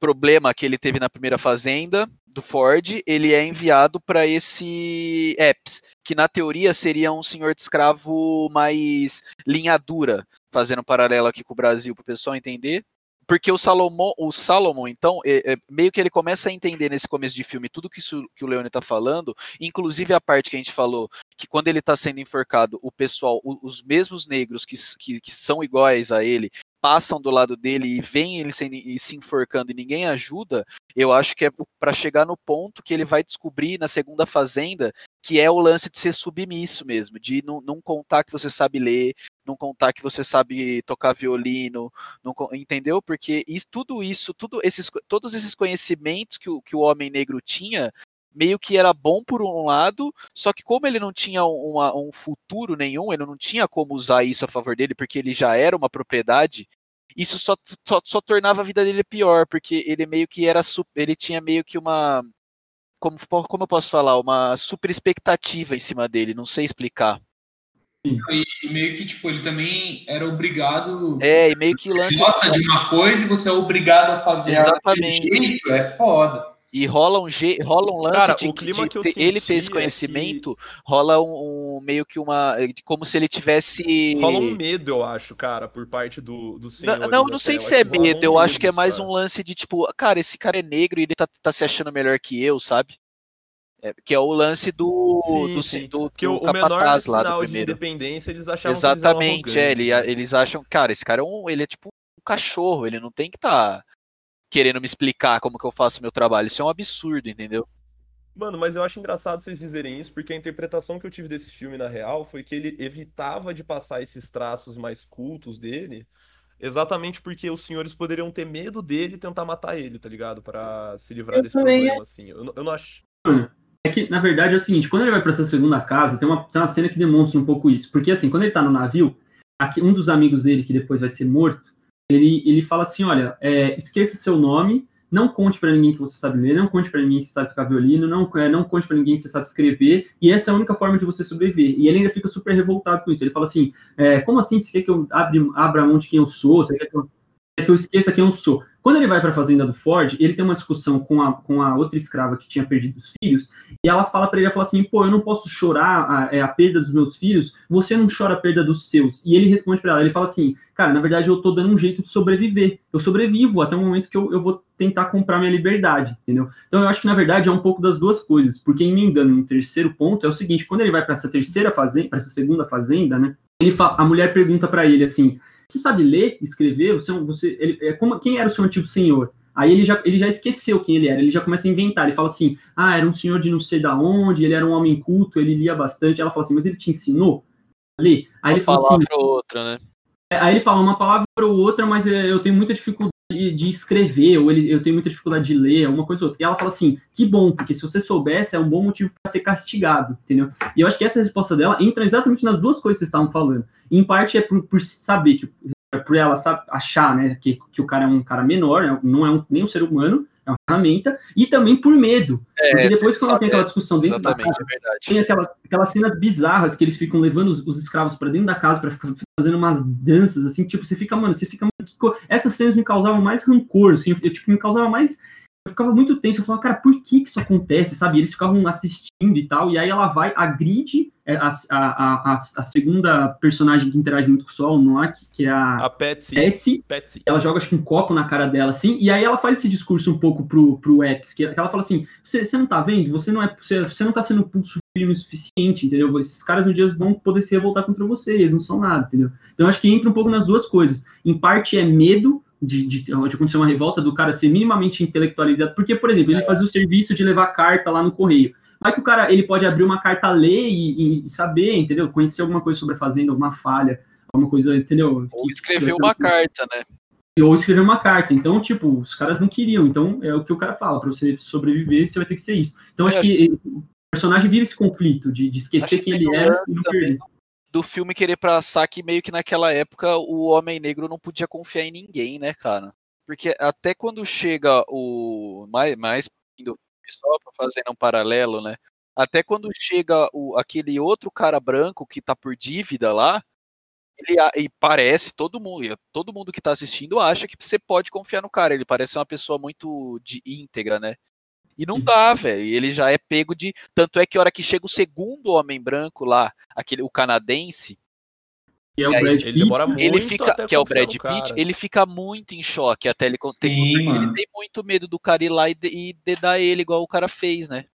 problema que ele teve na primeira fazenda do Ford, ele é enviado para esse Epps, que na teoria seria um senhor de escravo mais linha dura, fazendo um paralelo aqui com o Brasil para o pessoal entender porque o Salomão, o Salomon, então, é, é, meio que ele começa a entender nesse começo de filme tudo que, isso, que o Leone está falando, inclusive a parte que a gente falou, que quando ele está sendo enforcado, o pessoal, o, os mesmos negros que, que, que, são iguais a ele, passam do lado dele e veem ele sendo, e se enforcando e ninguém ajuda, eu acho que é para chegar no ponto que ele vai descobrir na segunda fazenda que é o lance de ser submisso mesmo, de não, não contar que você sabe ler, não contar que você sabe tocar violino, não, entendeu? Porque isso, tudo isso, tudo esses, todos esses conhecimentos que o, que o homem negro tinha, meio que era bom por um lado, só que como ele não tinha uma, um futuro nenhum, ele não tinha como usar isso a favor dele, porque ele já era uma propriedade, isso só, só, só, tornava a vida dele pior, porque ele meio que era ele tinha meio que uma como, como eu posso falar, uma super expectativa em cima dele, não sei explicar. E meio que, tipo, ele também era obrigado. É, e meio que lance. gosta de uma coisa e você é obrigado a fazer Exatamente. jeito, é foda. E rola um, rola um lance Cara, de, de, de ele ter esse conhecimento, é que... rola um, um, meio que uma. Como se ele tivesse. Rola um medo, eu acho, cara, por parte do, do senhor. Não, não, não sei se é medo, um eu acho que é mais cara. um lance de tipo, cara, esse cara é negro e ele tá, tá se achando melhor que eu, sabe? É, que é o lance do sim, do, sim. do, que do o, capataz o menor lá do primeiro. de independência eles achavam Exatamente, que eles é, ele, eles acham, cara, esse cara é um, ele é tipo um cachorro, ele não tem que estar tá querendo me explicar como que eu faço meu trabalho, isso é um absurdo, entendeu? Mano, mas eu acho engraçado vocês dizerem isso, porque a interpretação que eu tive desse filme na real foi que ele evitava de passar esses traços mais cultos dele, exatamente porque os senhores poderiam ter medo dele e tentar matar ele, tá ligado? Para se livrar eu desse problema, assim. Eu, eu não acho. É que, na verdade, é o seguinte, quando ele vai para essa segunda casa, tem uma, tem uma cena que demonstra um pouco isso. Porque, assim, quando ele tá no navio, aqui, um dos amigos dele, que depois vai ser morto, ele, ele fala assim, olha, é, esqueça seu nome, não conte para ninguém que você sabe ler, não conte para ninguém que você sabe tocar violino, não, é, não conte para ninguém que você sabe escrever, e essa é a única forma de você sobreviver. E ele ainda fica super revoltado com isso. Ele fala assim, é, como assim, você quer que eu abra, abra mão de quem eu sou? Você quer que eu, quer que eu esqueça quem eu sou? Quando ele vai para a fazenda do Ford, ele tem uma discussão com a, com a outra escrava que tinha perdido os filhos, e ela fala para ele, ela fala assim, pô, eu não posso chorar a, é, a, perda dos meus filhos, você não chora a perda dos seus. E ele responde para ela, ele fala assim, cara, na verdade eu tô dando um jeito de sobreviver, eu sobrevivo até o momento que eu, eu vou tentar comprar minha liberdade, entendeu? Então eu acho que na verdade é um pouco das duas coisas, porque emendando no terceiro ponto é o seguinte, quando ele vai para essa terceira fazenda, para essa segunda fazenda, né, ele a mulher pergunta para ele assim, você sabe ler, escrever? Você, é você ele, é como, quem era o seu antigo senhor? Aí ele já, ele já esqueceu quem ele era, ele já começa a inventar. Ele fala assim: ah, era um senhor de não sei da onde, ele era um homem culto, ele lia bastante. Ela fala assim: mas ele te ensinou a ler? Aí uma ele fala assim. Uma palavra ou outra, né? É, aí ele fala uma palavra ou outra, mas eu tenho muita dificuldade de, de escrever, ou ele, eu tenho muita dificuldade de ler, uma coisa ou outra. E ela fala assim: que bom, porque se você soubesse, é um bom motivo para ser castigado, entendeu? E eu acho que essa resposta dela entra exatamente nas duas coisas que vocês estavam falando. Em parte é por, por saber que por ela achar né, que, que o cara é um cara menor, né, não é um, nem um ser humano, é uma ferramenta, e também por medo. É, porque depois, quando tem aquela discussão dentro da casa, é tem aquelas, aquelas cenas bizarras que eles ficam levando os, os escravos para dentro da casa para ficar fazendo umas danças, assim, tipo, você fica, mano, você fica. Essas cenas me causavam mais rancor, assim, eu, tipo, me causava mais eu ficava muito tenso, eu falava, cara, por que, que isso acontece, sabe? Eles ficavam assistindo e tal, e aí ela vai, agride é, a, a, a, a segunda personagem que interage muito com o Sol, não é? Que, que é a, a Patsy. Patsy. Patsy. Ela joga, acho que um copo na cara dela, assim, e aí ela faz esse discurso um pouco pro, pro X, que ela fala assim, você, não tá vendo? Você não é, você não tá sendo pulso firme o suficiente, entendeu? Esses caras um dia vão poder se revoltar contra você, eles não são nada, entendeu? Então acho que entra um pouco nas duas coisas. Em parte é medo, de, de, de acontecer uma revolta do cara ser minimamente intelectualizado. Porque, por exemplo, ele é. fazia o serviço de levar carta lá no correio. Aí que o cara ele pode abrir uma carta, ler e, e, saber, entendeu? Conhecer alguma coisa sobre a fazenda, alguma falha, alguma coisa, entendeu? Ou escrever uma carta, né? Ou escrever uma carta. Então, tipo, os caras não queriam. Então, é o que o cara fala. Para você sobreviver, você vai ter que ser isso. Então, acho, acho que, que o personagem vive esse conflito de, de esquecer quem ele era e não perder do filme querer passar que meio que naquela época o Homem Negro não podia confiar em ninguém, né, cara? Porque até quando chega o. Mais, mais só pra fazer um paralelo, né? Até quando chega o, aquele outro cara branco que tá por dívida lá, ele e parece, todo mundo, todo mundo que tá assistindo acha que você pode confiar no cara. Ele parece uma pessoa muito de íntegra, né? E não dá, velho. Ele já é pego de. Tanto é que a hora que chega o segundo homem branco lá, aquele, o canadense. Que é o Brad Pitt. Ele demora muito ele fica, que é o Brad Pitt, ele fica muito em choque até ele conseguir. Ele tem muito medo do cara ir lá e, e dedar ele, igual o cara fez, né?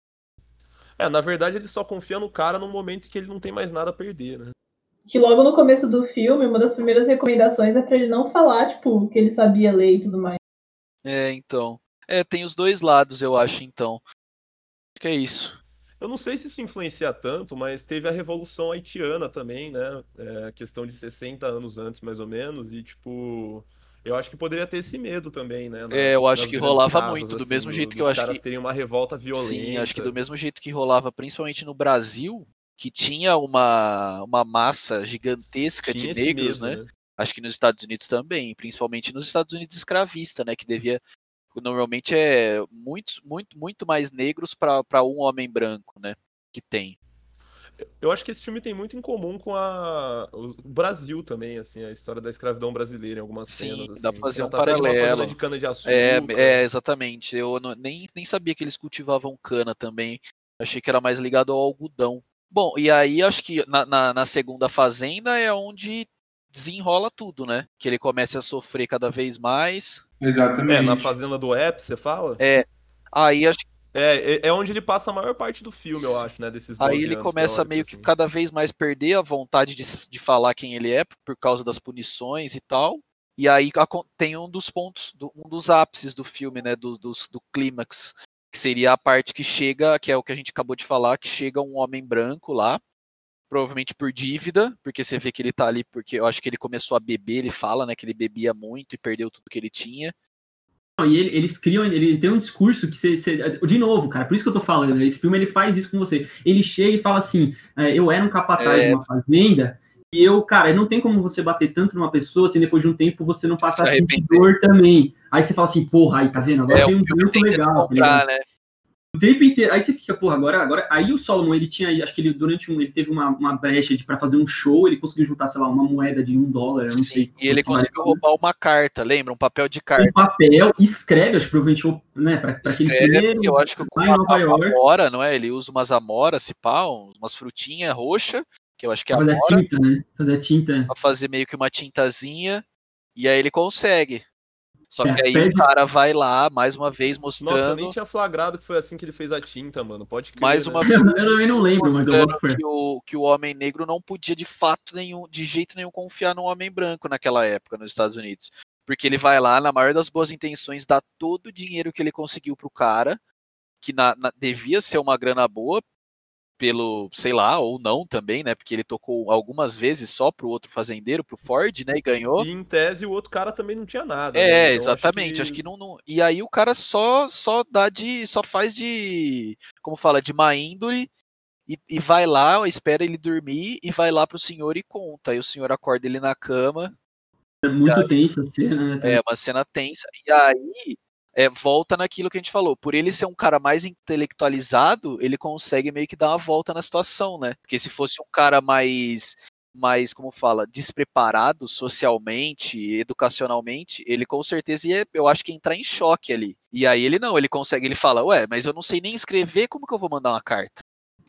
É, na verdade ele só confia no cara no momento que ele não tem mais nada a perder, né? Que logo no começo do filme, uma das primeiras recomendações é para ele não falar, tipo, que ele sabia ler e tudo mais. É, então. É, tem os dois lados, eu acho, então. Acho que é isso. Eu não sei se isso influencia tanto, mas teve a Revolução Haitiana também, né? É, questão de 60 anos antes, mais ou menos, e tipo. Eu acho que poderia ter esse medo também, né? Nas, é, eu acho que rolava casas, muito, do assim, mesmo jeito que eu acho que. Os caras teriam uma revolta violenta. Sim, acho que do mesmo jeito que rolava, principalmente no Brasil, que tinha uma, uma massa gigantesca tinha de negros, medo, né? né? Acho que nos Estados Unidos também, principalmente nos Estados Unidos escravista, né? Que devia. Normalmente é muito, muito, muito mais negros para um homem branco, né? Que tem. Eu acho que esse filme tem muito em comum com a... o Brasil também, assim, a história da escravidão brasileira em algumas Sim, cenas. Assim. dá pra fazer um de uma paralelo. fazenda de cana de açúcar. É, é, exatamente. Eu não- nem, nem sabia que eles cultivavam cana também. Achei que era mais ligado ao algodão. Bom, e aí acho que na, na, na segunda fazenda é onde desenrola tudo, né? Que ele começa a sofrer cada vez mais. Exatamente. É, na fazenda do Ep, você fala? É. Aí acho É, é, é onde ele passa a maior parte do filme, eu acho, né? Desses 12 Aí ele começa meio que assim. cada vez mais perder a vontade de, de falar quem ele é por causa das punições e tal. E aí tem um dos pontos, do- um dos ápices do filme, né? Do, dos- do clímax, que seria a parte que chega, que é o que a gente acabou de falar, que chega um homem branco lá, provavelmente por dívida, porque você vê que ele tá ali, porque eu acho que ele começou a beber, ele fala, né? Que ele bebia muito e perdeu tudo que ele tinha. E ele- eles criam, ele tem um discurso que você, você- De novo, cara, por isso que eu tô falando, né, esse filme ele faz isso com você. Ele chega e fala assim: é, eu era um capataz É. de uma fazenda, e eu, cara, não tem como você bater tanto numa pessoa sem depois de um tempo você não passar Se dor também. Aí você fala assim, porra, aí tá vendo? Agora É, tem um filme legal. tá comprar, né? O tempo inteiro. Aí você fica, porra, agora, agora. Aí o Solomon, ele tinha, acho que ele, durante um, ele teve uma, uma brecha de, pra fazer um show, ele conseguiu juntar, sei lá, uma moeda de um dólar, eu não sei. Sim, e ele conseguiu roubar uma carta, lembra? Um papel de carta. um papel, escreve, acho que provavelmente, né, pra, pra aquele Escreve, dinheiro, eu acho que com uma, uma amora, não é? Ele usa umas amoras, se pá, umas frutinhas roxas, que eu acho que é fazer a amora, tinta, né? Fazer a tinta. pra fazer meio que uma tintazinha, e aí ele consegue. Só É, que aí o cara vai lá, mais uma vez, Nossa, eu mostrando, nem tinha flagrado que foi assim que ele fez a tinta, mano. Pode crer. mais né? uma Eu, vez, eu também não lembro, mas eu mostrando que o, que o homem negro não podia de fato nenhum, de jeito nenhum confiar no homem branco naquela época nos Estados Unidos. Porque ele vai lá, na maior das boas intenções, dá todo o dinheiro que ele conseguiu pro cara, que na- na- devia ser uma grana boa, pelo, sei lá, ou não também, né? Porque ele tocou algumas vezes só pro outro fazendeiro, pro Ford, né? E ganhou. E em tese o outro cara também não tinha nada. né? É, Então, exatamente. Acho que... não, não- E aí o cara só só dá de. só faz de. Como fala, de má índole. E, e vai lá, espera ele dormir e vai lá pro senhor e conta. Aí o senhor acorda ele na cama. É muito aí- tensa a cena, né? É uma cena tensa. E aí é, volta naquilo que a gente falou. Por ele ser um cara mais intelectualizado, ele consegue meio que dar uma volta na situação, né? Porque se fosse um cara mais, mais como fala, despreparado socialmente, educacionalmente, ele com certeza ia, eu acho que ia entrar em choque ali. E aí ele não, ele consegue, ele fala, ué, mas eu não sei nem escrever, como que eu vou mandar uma carta?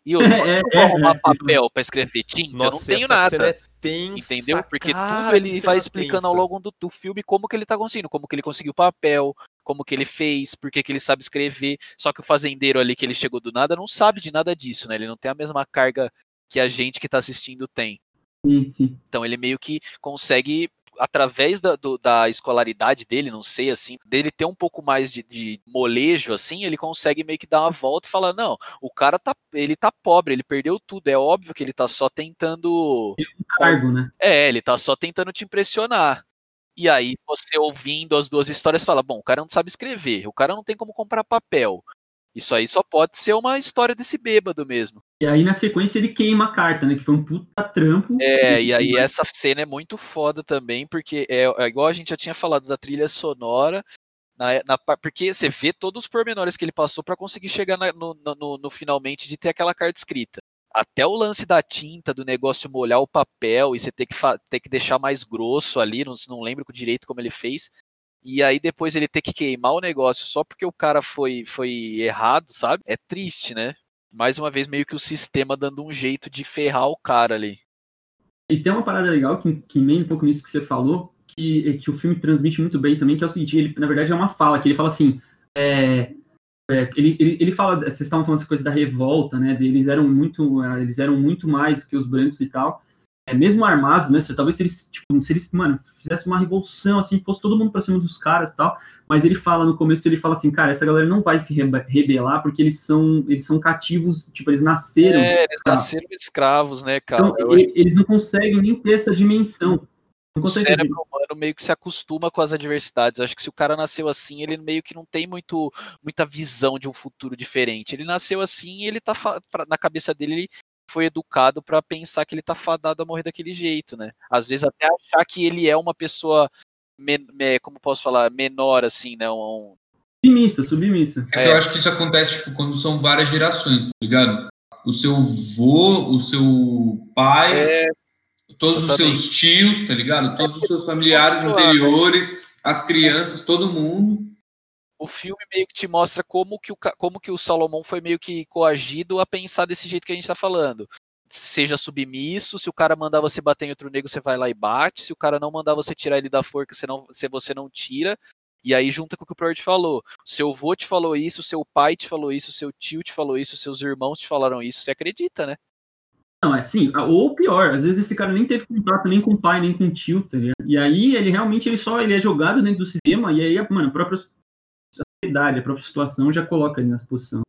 E eu, É, eu é, vou arrumar é. papel pra escrever tinta, eu não Nossa, tenho nada. é tensa, Entendeu? Porque cara, tudo ele vai explicando ao tensa. longo do, do filme como que ele tá conseguindo, como que ele conseguiu o papel, como que ele fez, por que ele sabe escrever. Só que o fazendeiro ali que ele chegou do nada não sabe de nada disso, né? Ele não tem a mesma carga que a gente que tá assistindo tem. Sim, sim. Então ele meio que consegue, através da, do- da escolaridade dele, não sei assim, dele ter um pouco mais de, de molejo, assim, ele consegue meio que dar uma volta e falar, não, o cara tá, ele tá pobre, ele perdeu tudo, é óbvio que ele tá só tentando Cargo, né? é, ele tá só tentando te impressionar. E aí, você ouvindo as duas histórias, fala: bom, o cara não sabe escrever, o cara não tem como comprar papel. Isso aí só pode ser uma história desse bêbado mesmo. E aí, na sequência, ele queima a carta, né? Que foi um puta trampo. É, e aí essa cena é muito foda também, porque é, é igual a gente já tinha falado da trilha sonora, na, na porque você vê todos os pormenores que ele passou pra conseguir chegar na- no- no- no finalmente de ter aquela carta escrita. Até o lance da tinta, do negócio molhar o papel e você ter que, ter que deixar mais grosso ali, não, não lembro direito como ele fez. E aí depois ele ter que queimar o negócio só porque o cara foi, foi errado, sabe? É triste, né? Mais uma vez, meio que o sistema dando um jeito de ferrar o cara ali. E tem uma parada legal que, que meio um pouco nisso que você falou, que, que o filme transmite muito bem também, que é o seguinte, ele, na verdade, é uma fala, que ele fala assim, é, é, ele, ele, ele fala, vocês estavam falando essa coisa da revolta, né, eles eram muito, eh, eles eram muito mais do que os brancos e tal, é, mesmo armados, né, se, talvez se eles, tipo, se eles, mano, fizessem uma revolução, assim, fosse todo mundo pra cima dos caras e tal, mas ele fala, no começo, ele fala assim, cara, essa galera não vai se rebe- rebelar porque eles são, eles são cativos, tipo, eles nasceram É, eles nasceram escravos, né, cara? Então, eles não conseguem nem ter essa dimensão. Não o cérebro humano meio que se acostuma com as adversidades. Eu acho que se o cara nasceu assim, ele meio que não tem muito, muita visão de um futuro diferente. Ele nasceu assim e ele tá na cabeça dele, ele foi educado para pensar que ele tá fadado a morrer daquele jeito, né? Às vezes até achar que ele é uma pessoa, como posso falar, menor, assim, né? Um... Submissa, submissa. É, é. eu acho que isso acontece tipo, quando são várias gerações, tá ligado? O seu vô, o seu pai, é, todos os seus tios, tá ligado? Todos os seus familiares anteriores, as crianças, todo mundo o filme meio que te mostra como que o, como que o Salomão foi meio que coagido a pensar desse jeito que a gente está falando. Seja submisso, se o cara mandar você bater em outro negro, você vai lá e bate. Se o cara não mandar você tirar ele da forca, você não, se você não tira. E aí junta com o que o te falou. Seu avô te falou isso, seu pai te falou isso, seu tio te falou isso, seus irmãos te falaram isso. Você acredita, né? Não, é assim, ou pior, às vezes esse cara nem teve contato nem com o pai, nem com o tio, tá ligado? E aí ele realmente ele só ele é jogado dentro do sistema, e aí, mano, o próprio idade, a própria situação já coloca ele nessa posição.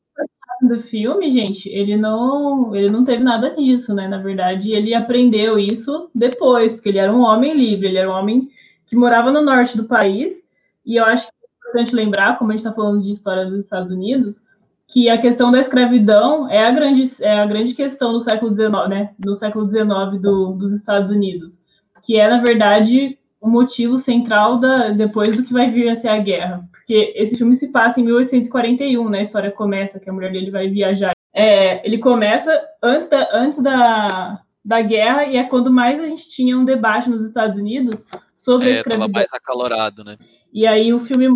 Do filme, gente, ele não, ele não teve nada disso, né? Na verdade, ele aprendeu isso depois, porque ele era um homem livre, ele era um homem que morava no norte do país, e eu acho que é importante lembrar, como a gente está falando de história dos Estados Unidos, que a questão da escravidão é a grande, é a grande questão do século XIX, né? No século XIX do, dos Estados Unidos, que é, na verdade, o motivo central da, depois do que vai vir a ser a guerra. Porque esse filme se passa em 1841, né? A história começa que a mulher dele vai viajar. É, ele começa antes, da, antes da, da guerra e é quando mais a gente tinha um debate nos Estados Unidos sobre é, a escravidão. Mais acalorado, né? E aí o filme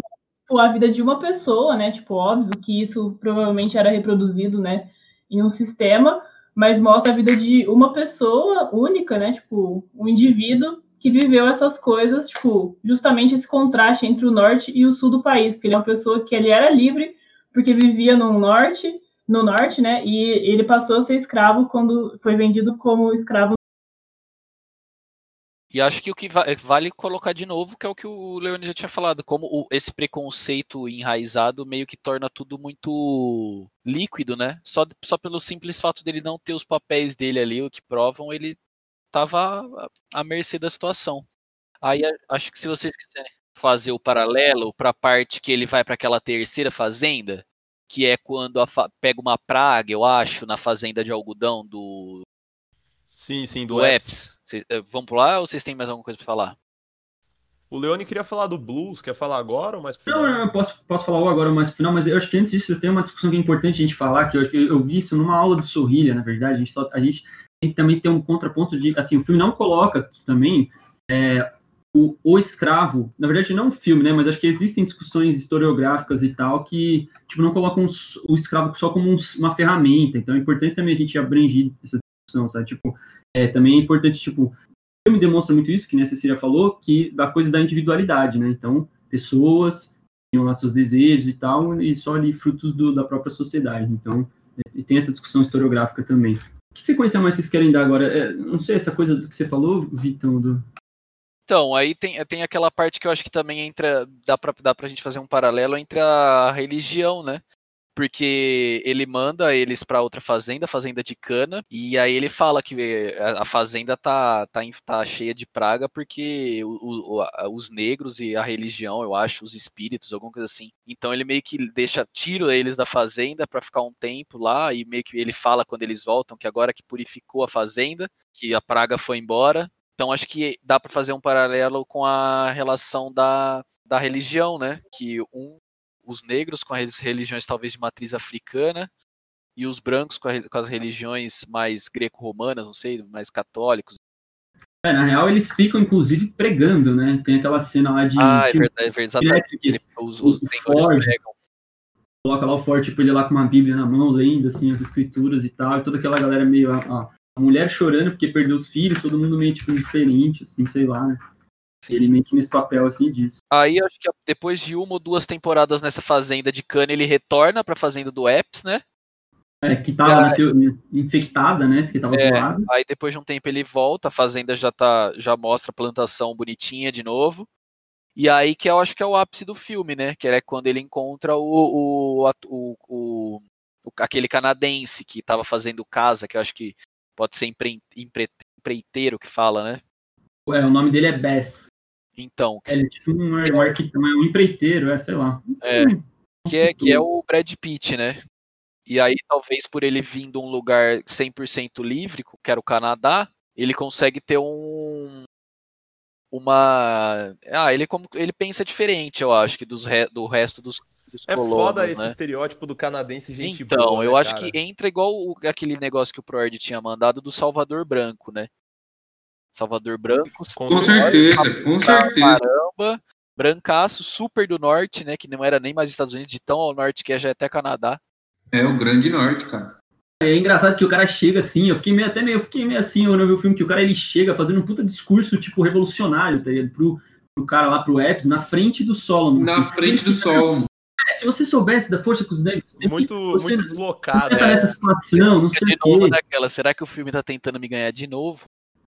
mostra a vida de uma pessoa, né? Tipo, óbvio que isso provavelmente era reproduzido, né? Em um sistema, mas mostra a vida de uma pessoa única, né? Tipo, um indivíduo que viveu essas coisas, tipo, justamente esse contraste entre o norte e o sul do país, porque ele é uma pessoa que ele era livre, porque vivia no norte, no norte, né? E ele passou a ser escravo quando foi vendido como escravo. E acho que o que vale colocar de novo, que é o que o Leone já tinha falado, como esse preconceito enraizado meio que torna tudo muito líquido, né? Só, só pelo simples fato dele não ter os papéis dele ali, o que provam, ele estava à mercê da situação. Aí acho que se vocês quiserem fazer o paralelo para a parte que ele vai para aquela terceira fazenda, que é quando pega uma praga, eu acho, na fazenda de algodão do. Sim, sim, do, do Epps. Cês, eh, vamos por lá ou vocês têm mais alguma coisa para falar? O Leone queria falar do blues, quer falar agora ou mais pro final? Não, eu posso, posso falar agora mais pro final, mas eu acho que antes disso tem uma discussão que é importante a gente falar, que eu, eu vi isso numa aula do Sorrilha, na verdade, a gente, só, a gente tem que também ter um contraponto de, assim, o filme não coloca também é, o, o, escravo, na verdade não o filme, né, mas acho que existem discussões historiográficas e tal que, tipo, não colocam o escravo só como um, uma ferramenta, então é importante também a gente abranger essa sabe, tipo, é, também é importante, tipo, o filme demonstra muito isso, que nem a Cecília falou, que da coisa da individualidade, né, então, pessoas tinham lá seus desejos e tal, e só ali frutos do, da própria sociedade, então, e tem essa discussão historiográfica também. Que sequência mais vocês querem dar agora? É, não sei, essa coisa do que você falou, Vitão, do... Então, aí tem, tem aquela parte que eu acho que também entra, dá pra, dá pra gente fazer um paralelo entre a religião, né? Porque ele manda eles para outra fazenda, fazenda de cana, e aí ele fala que eh, a fazenda tá, tá, tá cheia de praga porque o, o, os negros e a religião, eu acho, os espíritos, alguma coisa assim. Então ele meio que deixa, tira eles da fazenda para ficar um tempo lá, e meio que ele fala quando eles voltam que agora que purificou a fazenda, que a praga foi embora. Então acho que dá para fazer um paralelo com a relação da, da religião, né? Que um os negros com as religiões talvez de matriz africana e os brancos com, a, com as religiões mais greco-romanas, não sei, mais católicos. É, na real, eles ficam, inclusive, pregando, né? Tem aquela cena lá de. Ah, é verdade, é verdade exatamente. Ele, os, os, os pregam. Coloca lá o Ford, tipo, ele lá com uma Bíblia na mão, lendo, assim, as escrituras e tal, e toda aquela galera meio. A, a mulher chorando porque perdeu os filhos, todo mundo meio, tipo, diferente, assim, sei lá, né? Ele meio que nesse papel assim disso. Aí acho que depois de uma ou duas temporadas nessa fazenda de cana, ele retorna pra fazenda do Epps, né? É, que tava aí, infectada, né? Que tava é, zoada. Aí depois de um tempo ele volta, a fazenda já tá, já mostra a plantação bonitinha de novo. E aí que eu acho que é o ápice do filme, né? Que é quando ele encontra o, o, o, o, aquele canadense que tava fazendo casa, que eu acho que pode ser empre, empre, empreiteiro que fala, né? É, o nome dele é Bess. Então. É, ele é tipo um, um, arquiteto, um empreiteiro, é, sei lá. É. Que é, que é o Brad Pitt, né? E aí, talvez por ele vir de um lugar 100% livre, que era o Canadá, ele consegue ter um. Uma. Ah, ele, como, ele pensa diferente, eu acho, que dos re, do resto dos, dos É colonos, foda né? esse estereótipo do canadense gente Então, boa, eu né, acho cara? que entra igual o- aquele negócio que o Proerd tinha mandado do Salvador Branco, né? Salvador Branco, Com Com certeza. com certeza. caramba, brancaço, super do norte, né? Que não era nem mais Estados Unidos, de tão ao norte que é já é até Canadá. É o grande norte, cara. É engraçado que o cara chega assim, eu fiquei meio, até meio, eu fiquei meio assim quando eu vi o filme, que o cara ele chega fazendo um puta discurso, tipo, revolucionário, tá ligado? Pro, pro cara lá, pro Epps, na frente do Solomon. Na assim. frente do Solomon. É, se você soubesse da força com os negros, Muito, muito não deslocado. né? nessa situação, não sei de o quê. naquela, será que o filme tá tentando me ganhar de novo?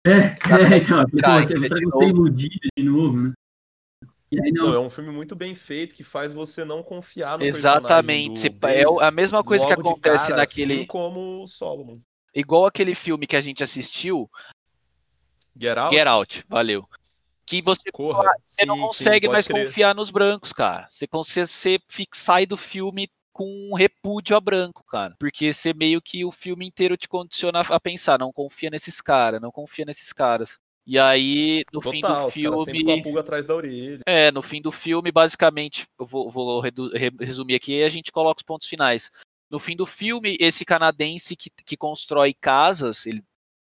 É, é, então, Cai, você, de você é novo. iludido de novo, né? Aí não, Não, é um filme muito bem feito que faz você não confiar no Exatamente. Você- do é a mesma coisa que logo acontece cara, naquele- Assim como o Solomon. Igual aquele filme que a gente assistiu, Get Out? Get Out, valeu. Que você, Corra. você não Sim, sim, consegue pode mais crer. confiar nos brancos, cara. Você, consegue, você fica, sai do filme com um repúdio a branco, cara. Porque você meio que o filme inteiro te condiciona a pensar, não confia nesses caras, não confia nesses caras. E aí, no fim Total, do com a filme. pulga atrás da orelha. É, no fim do filme, basicamente, eu vou, vou resumir aqui e a gente coloca os pontos finais. No fim do filme, esse canadense que, que constrói casas, ele,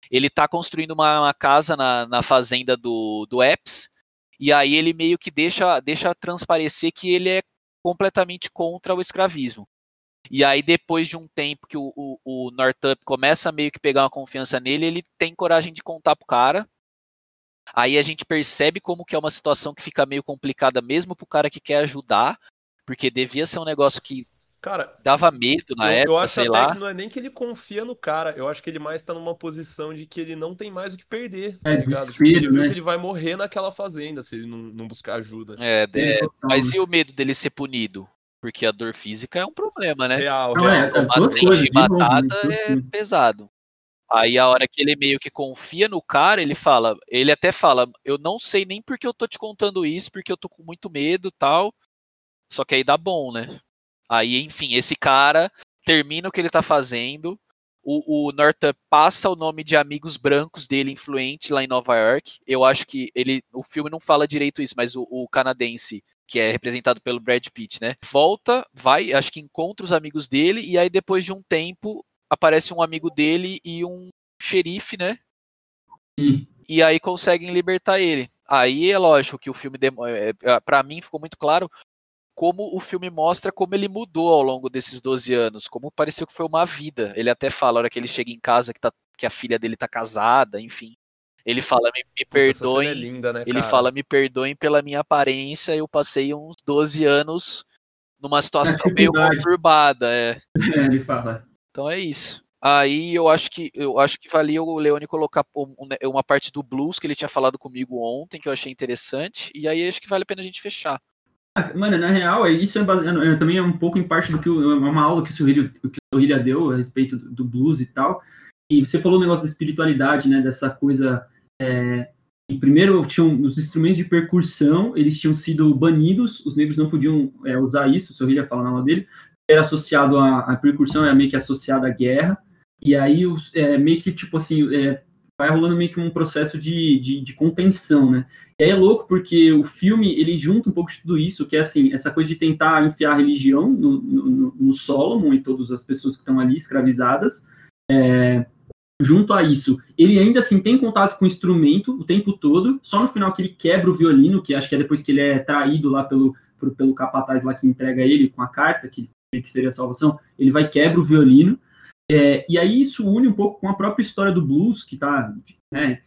ele tá construindo uma, uma casa na, na fazenda do, do Epps, e aí ele meio que deixa, deixa transparecer que ele é completamente contra o escravismo. E aí, depois de um tempo que o, o, o Northup começa a meio que pegar uma confiança nele, ele tem coragem de contar pro cara. Aí a gente percebe como que é uma situação que fica meio complicada mesmo pro cara que quer ajudar, porque devia ser um negócio que Cara, dava medo na eu, época, eu acho sei até lá. que não é nem que ele confia no cara, eu acho que ele mais tá numa posição de que ele não tem mais o que perder, tá É, ligado? Tipo, ele viu né? que ele vai morrer naquela fazenda se ele não, não buscar ajuda. É, de- É, total, mas né? e o medo dele ser punido? Porque a dor física é um problema, né? Real, real. é, novo, né? chibatada As duas é pesado. Aí a hora que ele meio que confia no cara, ele fala, ele até fala, eu não sei nem porque eu tô te contando isso, porque eu tô com muito medo tal. Só que aí dá bom, né? Aí, enfim, esse cara termina o que ele tá fazendo. O, o Northup passa o nome de amigos brancos dele influente lá em Nova York. Eu acho que ele, o filme não fala direito isso, mas o, o canadense, que é representado pelo Brad Pitt, né? Volta, vai, acho que encontra os amigos dele e aí depois de um tempo aparece um amigo dele e um xerife, né? Sim. E aí conseguem libertar ele. Aí é lógico que o filme, é, é, pra mim, ficou muito claro como o filme mostra como ele mudou ao longo desses 12 anos, como pareceu que foi uma vida. Ele até fala, a hora que ele chega em casa, que, tá, que a filha dele tá casada, enfim. Ele fala, me, me cena perdoem, é linda, né, ele fala, me perdoem pela minha aparência, eu passei uns 12 anos numa situação meio dificuldade. conturbada, é. É, ele fala. Então é isso. Aí eu acho que eu acho que valia o Leone colocar um- uma parte do blues que ele tinha falado comigo ontem, que eu achei interessante, e aí acho que vale a pena a gente fechar. Mano, na real, é- isso é baseado, é, também é um pouco em parte do que é uma aula que o Sorrilha, que o Sorrilha deu a respeito do, do blues e tal. E você falou o negócio da espiritualidade, né? Dessa coisa. É, primeiro tinham os instrumentos de percussão, eles tinham sido banidos, os negros não podiam é, usar isso, o Sorrilha fala na aula dele. Era associado à, percussão, é meio que associado à guerra. E aí, os, é, meio que, tipo assim, vai rolando meio que um processo de, de, de contenção, né? E aí é louco porque o filme, ele junta um pouco de tudo isso, que é assim, essa coisa de tentar enfiar a religião no, no, no Solomon e todas as pessoas que estão ali escravizadas, é, junto a isso, ele ainda assim tem contato com o instrumento o tempo todo, só no final que ele quebra o violino, que acho que é depois que ele é traído lá pelo, pelo, pelo capataz lá que entrega ele com a carta, que, que seria a salvação, ele vai quebra o violino, é, e aí isso une um pouco com a própria história do blues, que está né,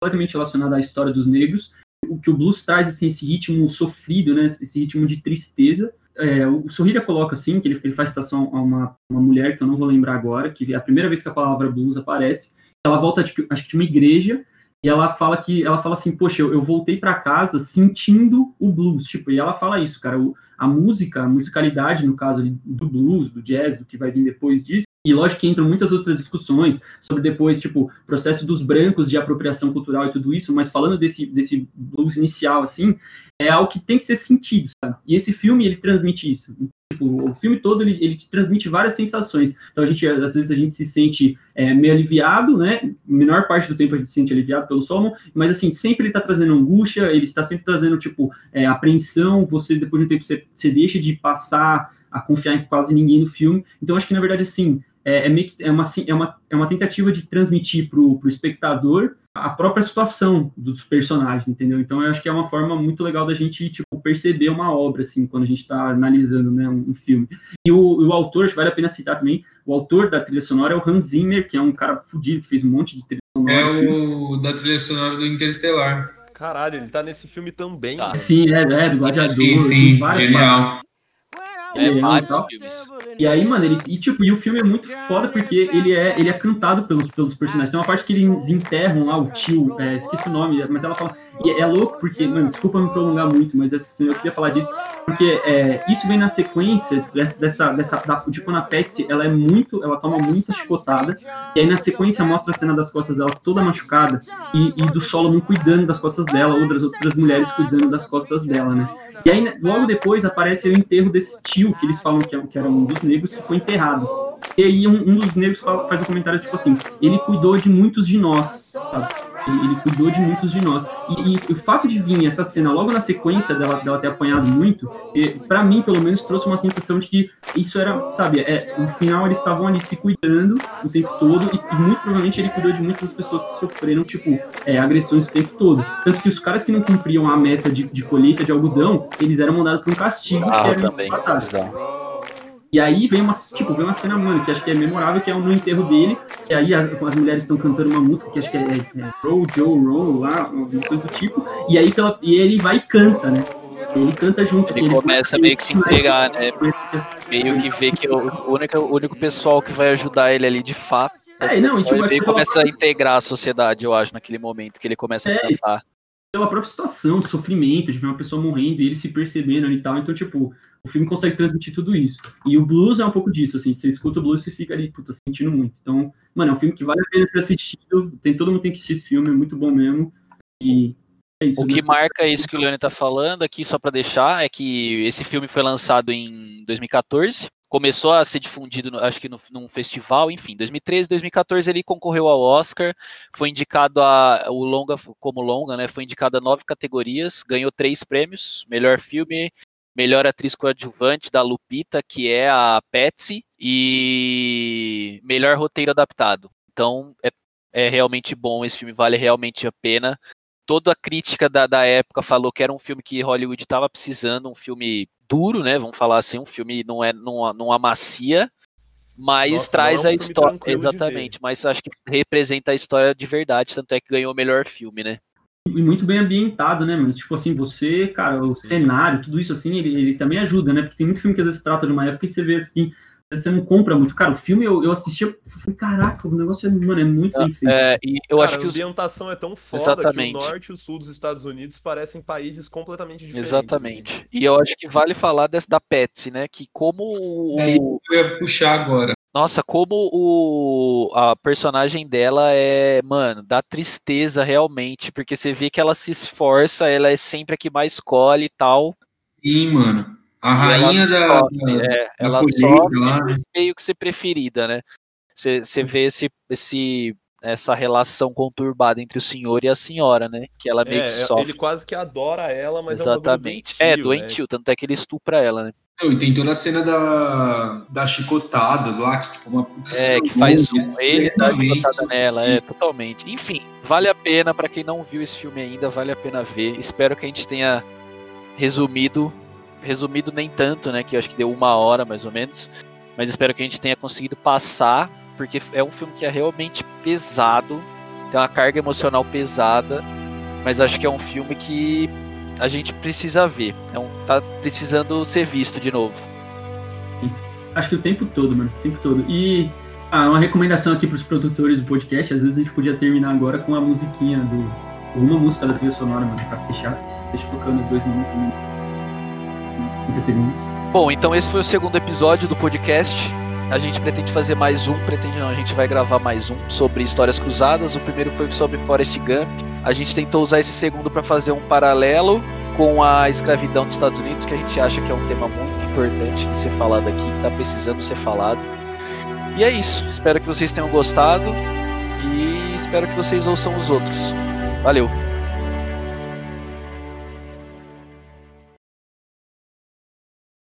completamente relacionada à história dos negros, o que o blues traz assim, esse ritmo sofrido, né, esse ritmo de tristeza. É, o Sorrilha coloca assim, que ele, ele faz citação a uma, uma mulher, que eu não vou lembrar agora, que é a primeira vez que a palavra blues aparece, ela volta, de, acho que de uma igreja, e ela fala que ela fala assim, poxa, eu, eu voltei para casa sentindo o blues, tipo, e ela fala isso, cara, o, a música, a musicalidade, no caso do blues, do jazz, do que vai vir depois disso, e lógico que entram muitas outras discussões sobre depois, tipo, processo dos brancos de apropriação cultural e tudo isso, mas falando desse, desse blues inicial, assim, é algo que tem que ser sentido, sabe? E esse filme, ele transmite isso. Tipo, o filme todo ele, ele te transmite várias sensações. Então a gente, às vezes, a gente se sente é, meio aliviado, né? Menor parte do tempo a gente se sente aliviado pelo Solomon, mas assim, sempre ele tá trazendo angústia, ele está sempre trazendo, tipo, é, apreensão, você, depois de um tempo, você, você deixa de passar a confiar em quase ninguém no filme. Então acho que, na verdade, assim, é, é, meio que, é, uma, é, uma, é uma tentativa de transmitir para o espectador a própria situação dos personagens, entendeu? Então eu acho que é uma forma muito legal da gente tipo, perceber uma obra, assim, quando a gente está analisando né, um, um, filme. E o, o autor, acho que vale a pena citar também, o autor da trilha sonora é o Hans Zimmer, que é um cara fudido, que fez um monte de trilha sonora. É o da trilha sonora do Interstellar. Caralho, ele tá nesse filme também. Tá. Sim, é, é, do Gladiador. Sim, sim, genial. Ele é vários legal. filmes. E aí, mano, ele, e, tipo, e o filme é muito foda porque ele é, ele é cantado pelos, pelos personagens. Tem uma parte que eles enterram lá o tio, é, esqueci o nome, mas ela fala. E é louco porque, mano, desculpa me prolongar muito, mas essa, eu queria falar disso. Porque é, isso vem na sequência dessa, dessa, dessa da, de quando a Patsy, ela é muito, ela toma muita chicotada, e aí na sequência mostra a cena das costas dela toda machucada, e, e do Solomon cuidando das costas dela, outras outras mulheres cuidando das costas dela, né? E aí, logo depois, aparece o enterro desse tio, que eles falam que, é, que era um dos negros, que foi enterrado. E aí, um, um dos negros fala- faz um comentário tipo assim: ele cuidou de muitos de nós, sabe? Ele, cuidou de muitos de nós. E, e o fato de vir essa cena logo na sequência dela, dela ter apanhado muito, pra mim, pelo menos, trouxe uma sensação de que isso era, sabe, é, no final eles estavam ali se cuidando o tempo todo, e, e muito provavelmente ele cuidou de muitas pessoas que sofreram, tipo, é, agressões o tempo todo. Tanto que os caras que não cumpriam a meta de, de colheita de algodão, eles eram mandados para um castigo que Bizarro era também. matar. E aí vem uma, tipo, vem uma cena, mano, que acho que é memorável, que é no enterro dele, que aí as, as mulheres estão cantando uma música que acho que é, é Roll, Joe, Roll, lá, alguma coisa do tipo, e aí que ela- e ele vai e canta, né? Ele canta junto, Ele começa meio que se entregar, né? Meio É. que vê que o o único, o único pessoal que vai ajudar ele ali de fato. É, não, e tipo, ele meio começa a integrar a sociedade, eu acho, naquele momento que ele começa a É, cantar. pela própria situação de sofrimento, de ver uma pessoa morrendo e ele se percebendo ali e tal. Então, tipo, o filme consegue transmitir tudo isso. E o blues é um pouco disso, assim, você escuta o blues e fica ali, puta, sentindo muito. Então, mano, é um filme que vale a pena ser assistido. Tem, todo mundo tem que assistir esse filme, é muito bom mesmo. E é isso. O que né? marca isso que o Leone tá falando aqui, só pra deixar, é que esse filme foi lançado em 2014. Começou a ser difundido, no- acho que no, num festival, enfim, 2013, 2014 ele concorreu ao Oscar, foi indicado a o longa como longa, né? Foi indicado a nove categorias, ganhou três prêmios: melhor filme, melhor atriz coadjuvante da Lupita, que é a Patsy, e melhor roteiro adaptado. Então é, é realmente bom, esse filme vale realmente a pena toda a crítica da, da época falou que era um filme que Hollywood estava precisando, um filme duro, né? Vamos falar assim, um filme não é não, não amacia, mas Nossa, traz não é um a história exatamente, mas acho que representa a história de verdade, tanto é que ganhou o melhor filme, né? E muito bem ambientado, né, mano? Tipo assim, você, cara, o Sim. cenário, tudo isso assim, ele, ele também ajuda, né? Porque tem muito filme que às vezes trata de uma época e você vê assim, às vezes você não compra muito. Cara, o filme eu, eu assistia, eu falei, caraca, o negócio é, mano, é muito bem feito. É, e eu Cara, acho que a os, ambientação é tão foda Exatamente. que o norte e o sul dos Estados Unidos parecem países completamente diferentes. exatamente. E eu acho que vale falar dessa da Patsy, né? Que como o, É eu ia puxar agora. Nossa, como o, a personagem dela é, mano, dá tristeza realmente, porque você vê que ela se esforça, ela é sempre a que mais escolhe e tal. Sim, mano. A e ela rainha da, sofre, da- é, ela sofre lá, por meio que ser preferida, né? Você, você vê esse, esse, essa relação conturbada entre o senhor e a senhora, né? Que ela meio É, que sofre. ele quase que adora ela, mas Exatamente. é um É, bagulho doentio, doentio, tanto é que ele estupra ela, né? Não, e tem toda a cena da, das chicotadas lá, que tipo, uma puta É, que faz um, ele dá chicotada nela, é, totalmente. Enfim, vale a pena, pra quem não viu esse filme ainda, vale a pena ver. Espero que a gente tenha resumido, resumido nem tanto, né, que eu acho que deu uma hora mais ou menos, mas espero que a gente tenha conseguido passar, porque é um filme que é realmente pesado, tem uma carga emocional pesada, mas acho que é um filme que a gente precisa ver, é um, tá precisando ser visto de novo. Acho que o tempo todo, mano, o tempo todo. E ah, uma recomendação aqui pros produtores do podcast, às vezes a gente podia terminar agora com a musiquinha do. Uma música da trilha sonora, mano, pra fechar. Deixa tocando dois minutos e 30 segundos. Bom, então esse foi o segundo episódio do podcast. A gente pretende fazer mais um, pretende não, a gente vai gravar mais um sobre histórias cruzadas. O primeiro foi sobre Forrest Gump. A gente tentou usar esse segundo para fazer um paralelo com a escravidão dos Estados Unidos, que a gente acha que é um tema muito importante de ser falado aqui, que está precisando ser falado. E é isso. Espero que vocês tenham gostado e espero que vocês ouçam os outros. Valeu!